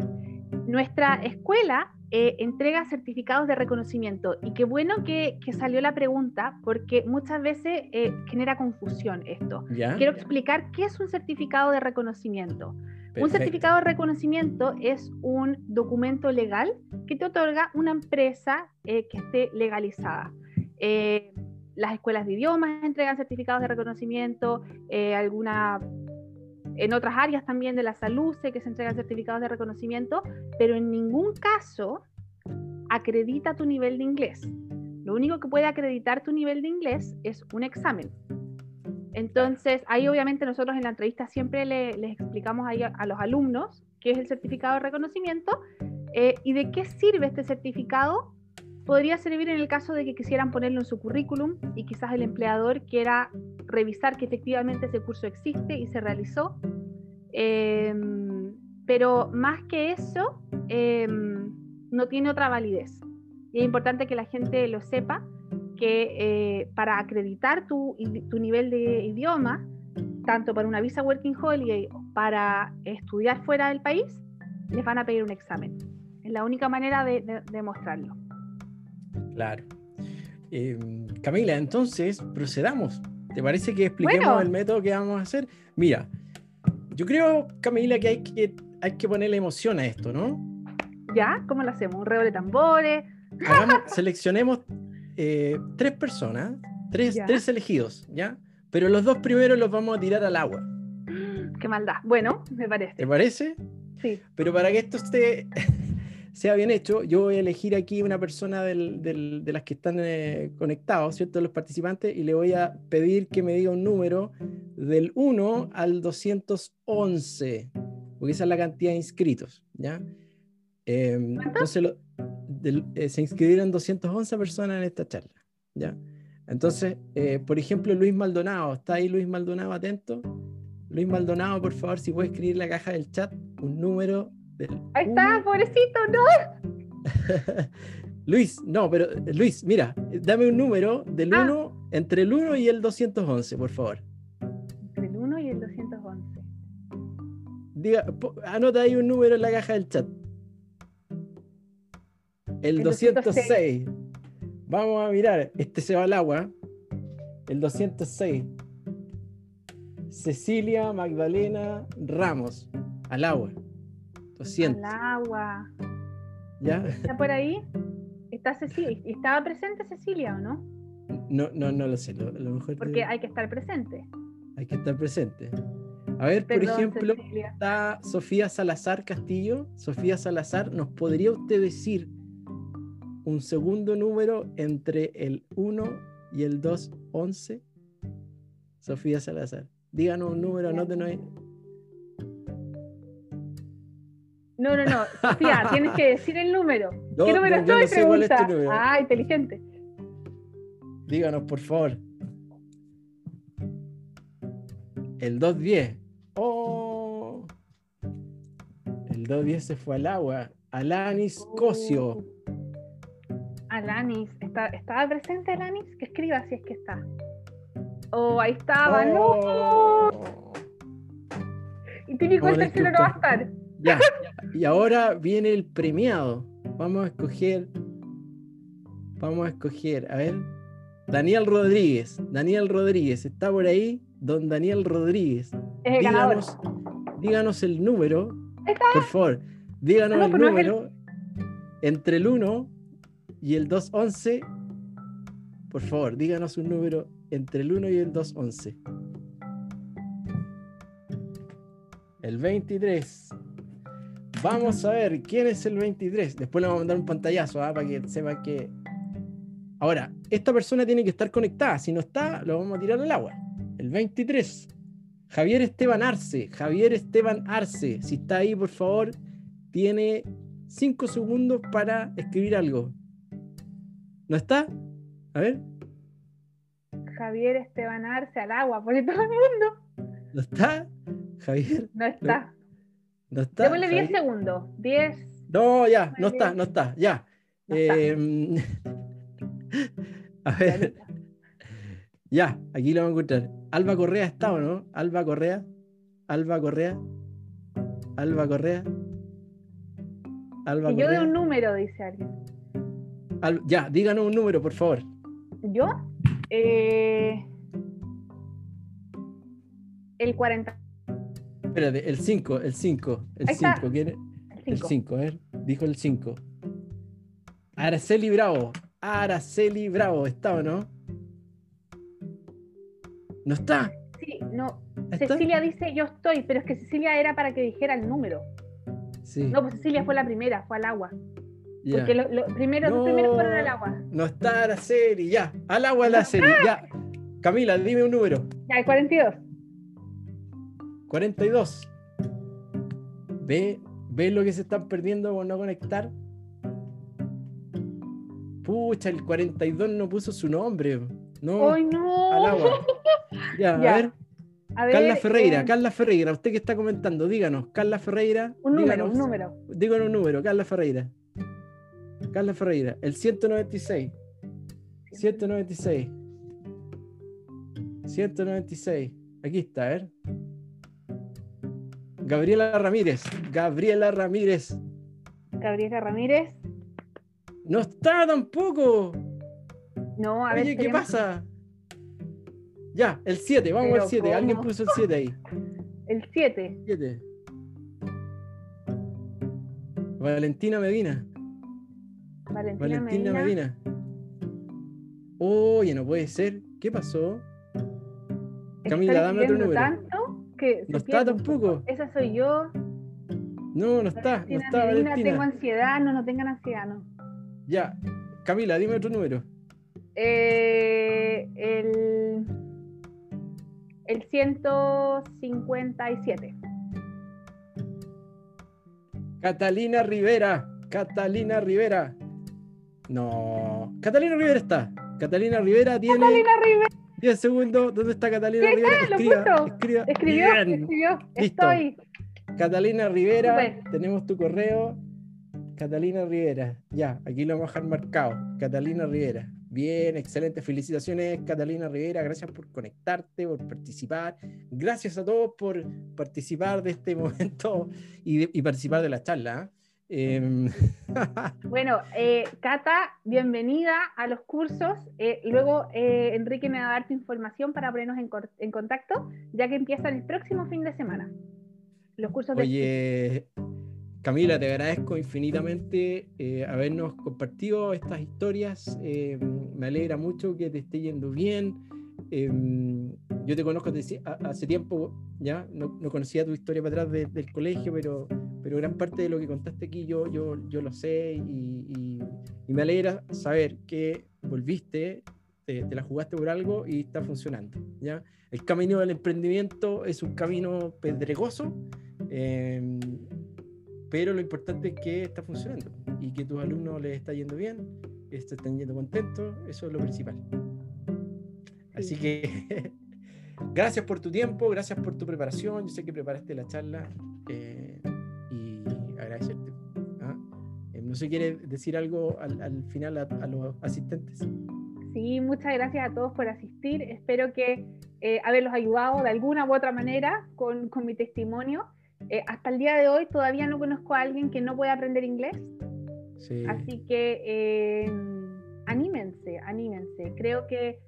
Nuestra escuela eh, entrega certificados de reconocimiento. Y qué bueno que, salió la pregunta, porque muchas veces eh, genera confusión esto. Quiero explicar qué es un certificado de reconocimiento. Un certificado de reconocimiento es un documento legal que te otorga una empresa eh, que esté legalizada. las escuelas de idiomas entregan certificados de reconocimiento, alguna en otras áreas también de la salud sé que se entregan certificados de reconocimiento, pero en ningún caso acredita tu nivel de inglés. Lo único que puede acreditar tu nivel de inglés es un examen. Entonces, ahí obviamente nosotros en la entrevista siempre les explicamos ahí a, los alumnos qué es el certificado de reconocimiento eh, y de qué sirve este certificado. Podría servir en el caso de que quisieran ponerlo en su currículum y quizás el empleador quiera revisar que efectivamente ese curso existe y se realizó. Em, pero más que eso, em, no tiene otra validez. Y es importante que la gente lo sepa, que eh, para acreditar tu, tu, nivel de idioma, tanto para una visa Working Holiday o para estudiar fuera del país, les van a pedir un examen. Es la única manera de demostrarlo. Claro. Em, Camila, entonces procedamos. ¿Te parece que expliquemos el método que vamos a hacer? Mira, yo creo, Camila, que hay que, hay que ponerle emoción a esto, ¿no? ¿Ya? ¿Cómo lo hacemos? ¿Un reo de tambores? seleccionemos eh, tres personas, tres, tres elegidos, ¿ya? Pero los dos primeros los vamos a tirar al agua. Qué maldad. Bueno, me parece. ¿Te parece? Sí. Pero para que esto esté sea bien hecho, yo voy a elegir aquí una persona de las que están eh, conectados, ¿cierto? Los participantes, y le voy a pedir que me diga un número del 1 al 211, porque esa es la cantidad de inscritos, ¿ya? Em, entonces, eh, se inscribieron 211 personas en esta charla, ¿ya? Entonces, eh, por ejemplo, Luis Maldonado, ¿está ahí Luis Maldonado atento? Luis Maldonado, por favor, si puede escribir en la caja del chat un número del. Ahí está, uno- pobrecito, no. Luis, no, pero eh, Luis, mira, dame un número del Ah. 1, entre el 1 y el 211, por favor. Entre el 1 y el 211. Diga, po- anota ahí un número en la caja del chat. El, El 206. Vamos a mirar. Este se va al agua. El 206. Cecilia Magdalena Ramos. Al agua. 200. Al agua. ¿Ya? ¿Está por ahí? ¿Está Cecilia? ¿Estaba presente Cecilia o no? No, no, no lo sé. Lo, lo mejor Porque te- hay que estar presente. hay que estar presente. A ver, por ejemplo, Cecilia. está Sofía Salazar Castillo. Sofía Salazar, ¿nos podría usted decir un segundo número entre el 1 y el 211? Sofía Salazar. Díganos un número, anótenos ahí. No, no, no. Sofía, tienes que decir el número. No, ¿Qué número no, soy? no sé cuál es Pregunta. número. Ah, inteligente. Díganos, por favor. El 210. ¡Oh! El 210 se fue al agua. Alanis Cosio. Alanis. ¿Está- ¿Estaba presente Alanis? Que escriba si es que está. Oh, ahí estaba. ¡No! Oh. Y típico el tercero no va a estar. Ya. Y ahora viene el premiado. Vamos a escoger. Vamos a escoger. A ver. Daniel Rodríguez. Daniel Rodríguez. ¿Está por ahí? Don Daniel Rodríguez. Es el ganador. Díganos, díganos el número. Está. Por favor. Díganos no, el pero no el- número entre el 1 y el 211. Por favor, díganos un número entre el 1 y el 211. El 23. Vamos a ver quién es el 23. Después le vamos a mandar un pantallazo ¿ah? para que sepan que. Ahora, esta persona tiene que estar conectada. Si no está, lo vamos a tirar al agua. El 23. Javier Esteban Arce. Javier Esteban Arce. Si está ahí, por favor, tiene 5 segundos para escribir algo. ¿No está? A ver. Javier Esteban Arce al agua, por todo el mundo. ¿No está? Javier. No está. ¿No está? Démosle 10 Javier? segundos. 10. No, ya, no está, no está, ya. No está. Em, a ver, ya, aquí lo vamos a encontrar. Alba Correa está o no? Alba Correa, Alba Correa, Alba Correa, Alba Y yo de un número, dice alguien. Al- ya, díganos un número, por favor. ¿Yo? Eh, el 40. Espérate, el 5, el 5, el Ahí está. 5, ¿quién es? El El 5. 5, a ver, dijo el 5. Araceli Bravo, Araceli Bravo, ¿está o no? ¿No está? Sí, no. ¿Está? Cecilia dice yo estoy, pero es que Cecilia era para que dijera el número. Sí. No, pues Cecilia fue la primera, fue al agua. Porque lo, lo- primero, los No. primeros fueron al agua. No está Araceli, ya. Al agua Araceli, ya. Camila, dime un número. Ya, el 42. 42. ¿Ve, ¿Ve lo que se están perdiendo por no conectar? Pucha, el 42 no puso su nombre. No, ¡Ay, no! al agua. Ya, Ya. a ver. A ver, Carla Ferreira, eh, Carla Ferreira, usted que está comentando, díganos, Carla Ferreira. un número, díganos, un número. Díganos un número, Carla Ferreira. Carla Ferreira, el 196. 196. 196. Aquí está, ver. Gabriela Ramírez. Gabriela Ramírez. Gabriela Ramírez. No está tampoco. No, a ver. Oye, ¿qué tenemos- pasa? Ya, el 7, vamos Pero al 7. Alguien puso el 7 ahí. El 7. 7. Valentina Medina. Valentina, Valentina Medina. Medina. Oye, no puede ser. ¿Qué pasó? Camila, Está dame otro número. tanto que se No está tampoco. poco. Esa soy yo. No, no está. No Valentina está Medina, Valentina. tengo ansiedad. No, no tengan ansiedad, no. Ya. Camila, dime otro número. Eh, el, el 157. Catalina Rivera. Catalina Rivera. No. Catalina Rivera está. Catalina Rivera tiene Catalina Rivera 10 segundos. ¿Dónde está Catalina. Rivera? Escriba, escriba. escribió, Bien. escribió, Listo. estoy. Catalina Rivera, tenemos tu correo. Catalina Rivera, ya, aquí lo vamos a dejar marcado. Catalina Rivera, bien, excelente. Felicitaciones, Catalina Rivera. Gracias por conectarte, por participar. Gracias a todos por participar de este momento y, de- y participar de la charla. ¿ah? Em, Bueno, eh, Cata, bienvenida a los cursos. Eh, luego eh, Enrique me va a dar tu información para ponernos en, en contacto, ya que empiezan el próximo fin de semana. Los cursos de Oye, Camila, te agradezco infinitamente eh, habernos compartido estas historias. eh, me alegra mucho que te esté yendo bien. Eh, yo te conozco desde ha- hace tiempo, ya no, no conocía tu historia para atrás de- del colegio, pero, pero gran parte de lo que contaste aquí yo, yo, yo lo sé y, y- y me alegra saber que volviste, te, te la jugaste por algo y está funcionando. ¿ya? El camino del emprendimiento es un camino pedregoso, eh, pero lo importante es que está funcionando y que tus alumnos les está yendo bien, se están yendo contentos, eso es lo principal. Así Sí. que gracias por tu tiempo, gracias por tu preparación, yo sé que preparaste la charla eh, no sé, ¿quieres decir algo al, al final a, a los asistentes? Sí, muchas gracias a todos por asistir. Espero que eh, haberlos ayudado de alguna u otra manera con, con mi testimonio. Eh, hasta el día de hoy todavía no conozco a alguien que no pueda aprender inglés, Sí. así que eh, anímense, anímense. Creo que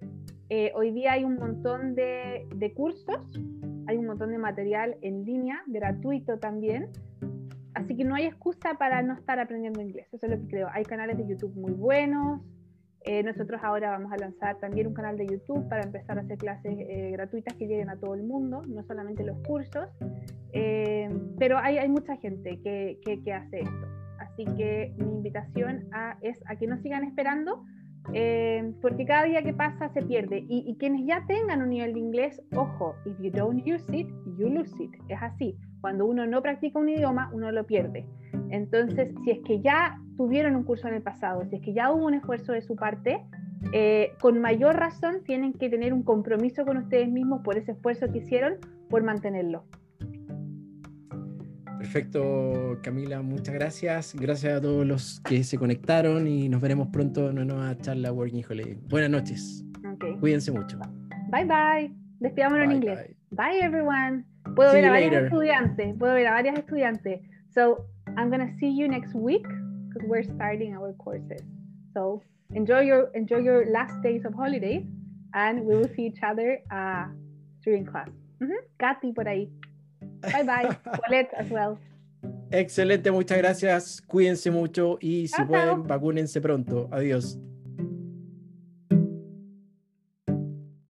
eh, hoy día hay un montón de, de cursos, hay un montón de material en línea, gratuito también. Así que no hay excusa para no estar aprendiendo inglés. Eso es lo que creo. Hay canales de YouTube muy buenos. Eh, nosotros ahora vamos a lanzar también un canal de YouTube para empezar a hacer clases eh, gratuitas que lleguen a todo el mundo, no solamente los cursos. Eh, pero hay, hay mucha gente que, que- que hace esto. Así que mi invitación a- es a que no sigan esperando, eh, porque cada día que pasa se pierde. Y, y quienes ya tengan un nivel de inglés, ojo, if you don't use it, you lose it. Es así. Cuando uno no practica un idioma, uno lo pierde. Entonces, si es que ya tuvieron un curso en el pasado, si es que ya hubo un esfuerzo de su parte, eh, con mayor razón tienen que tener un compromiso con ustedes mismos por ese esfuerzo que hicieron por mantenerlo. Perfecto, Camila, muchas gracias. Gracias a todos los que se conectaron y nos veremos pronto en una nueva charla Working Holiday. Buenas noches, Ok. cuídense mucho. Bye bye. Despidámonos en inglés. bye. Bye everyone. Puedo See ver a later. estudiantes. Puedo ver a varias estudiantes. So I'm gonna see you next week because we're starting our courses. So enjoy your enjoy your last days of holidays and we will see each other uh, during class. Katy por ahí. Bye bye. Paulette as well. Excelente, muchas gracias. Cuídense mucho y si pueden, vacúnense pronto. Adiós.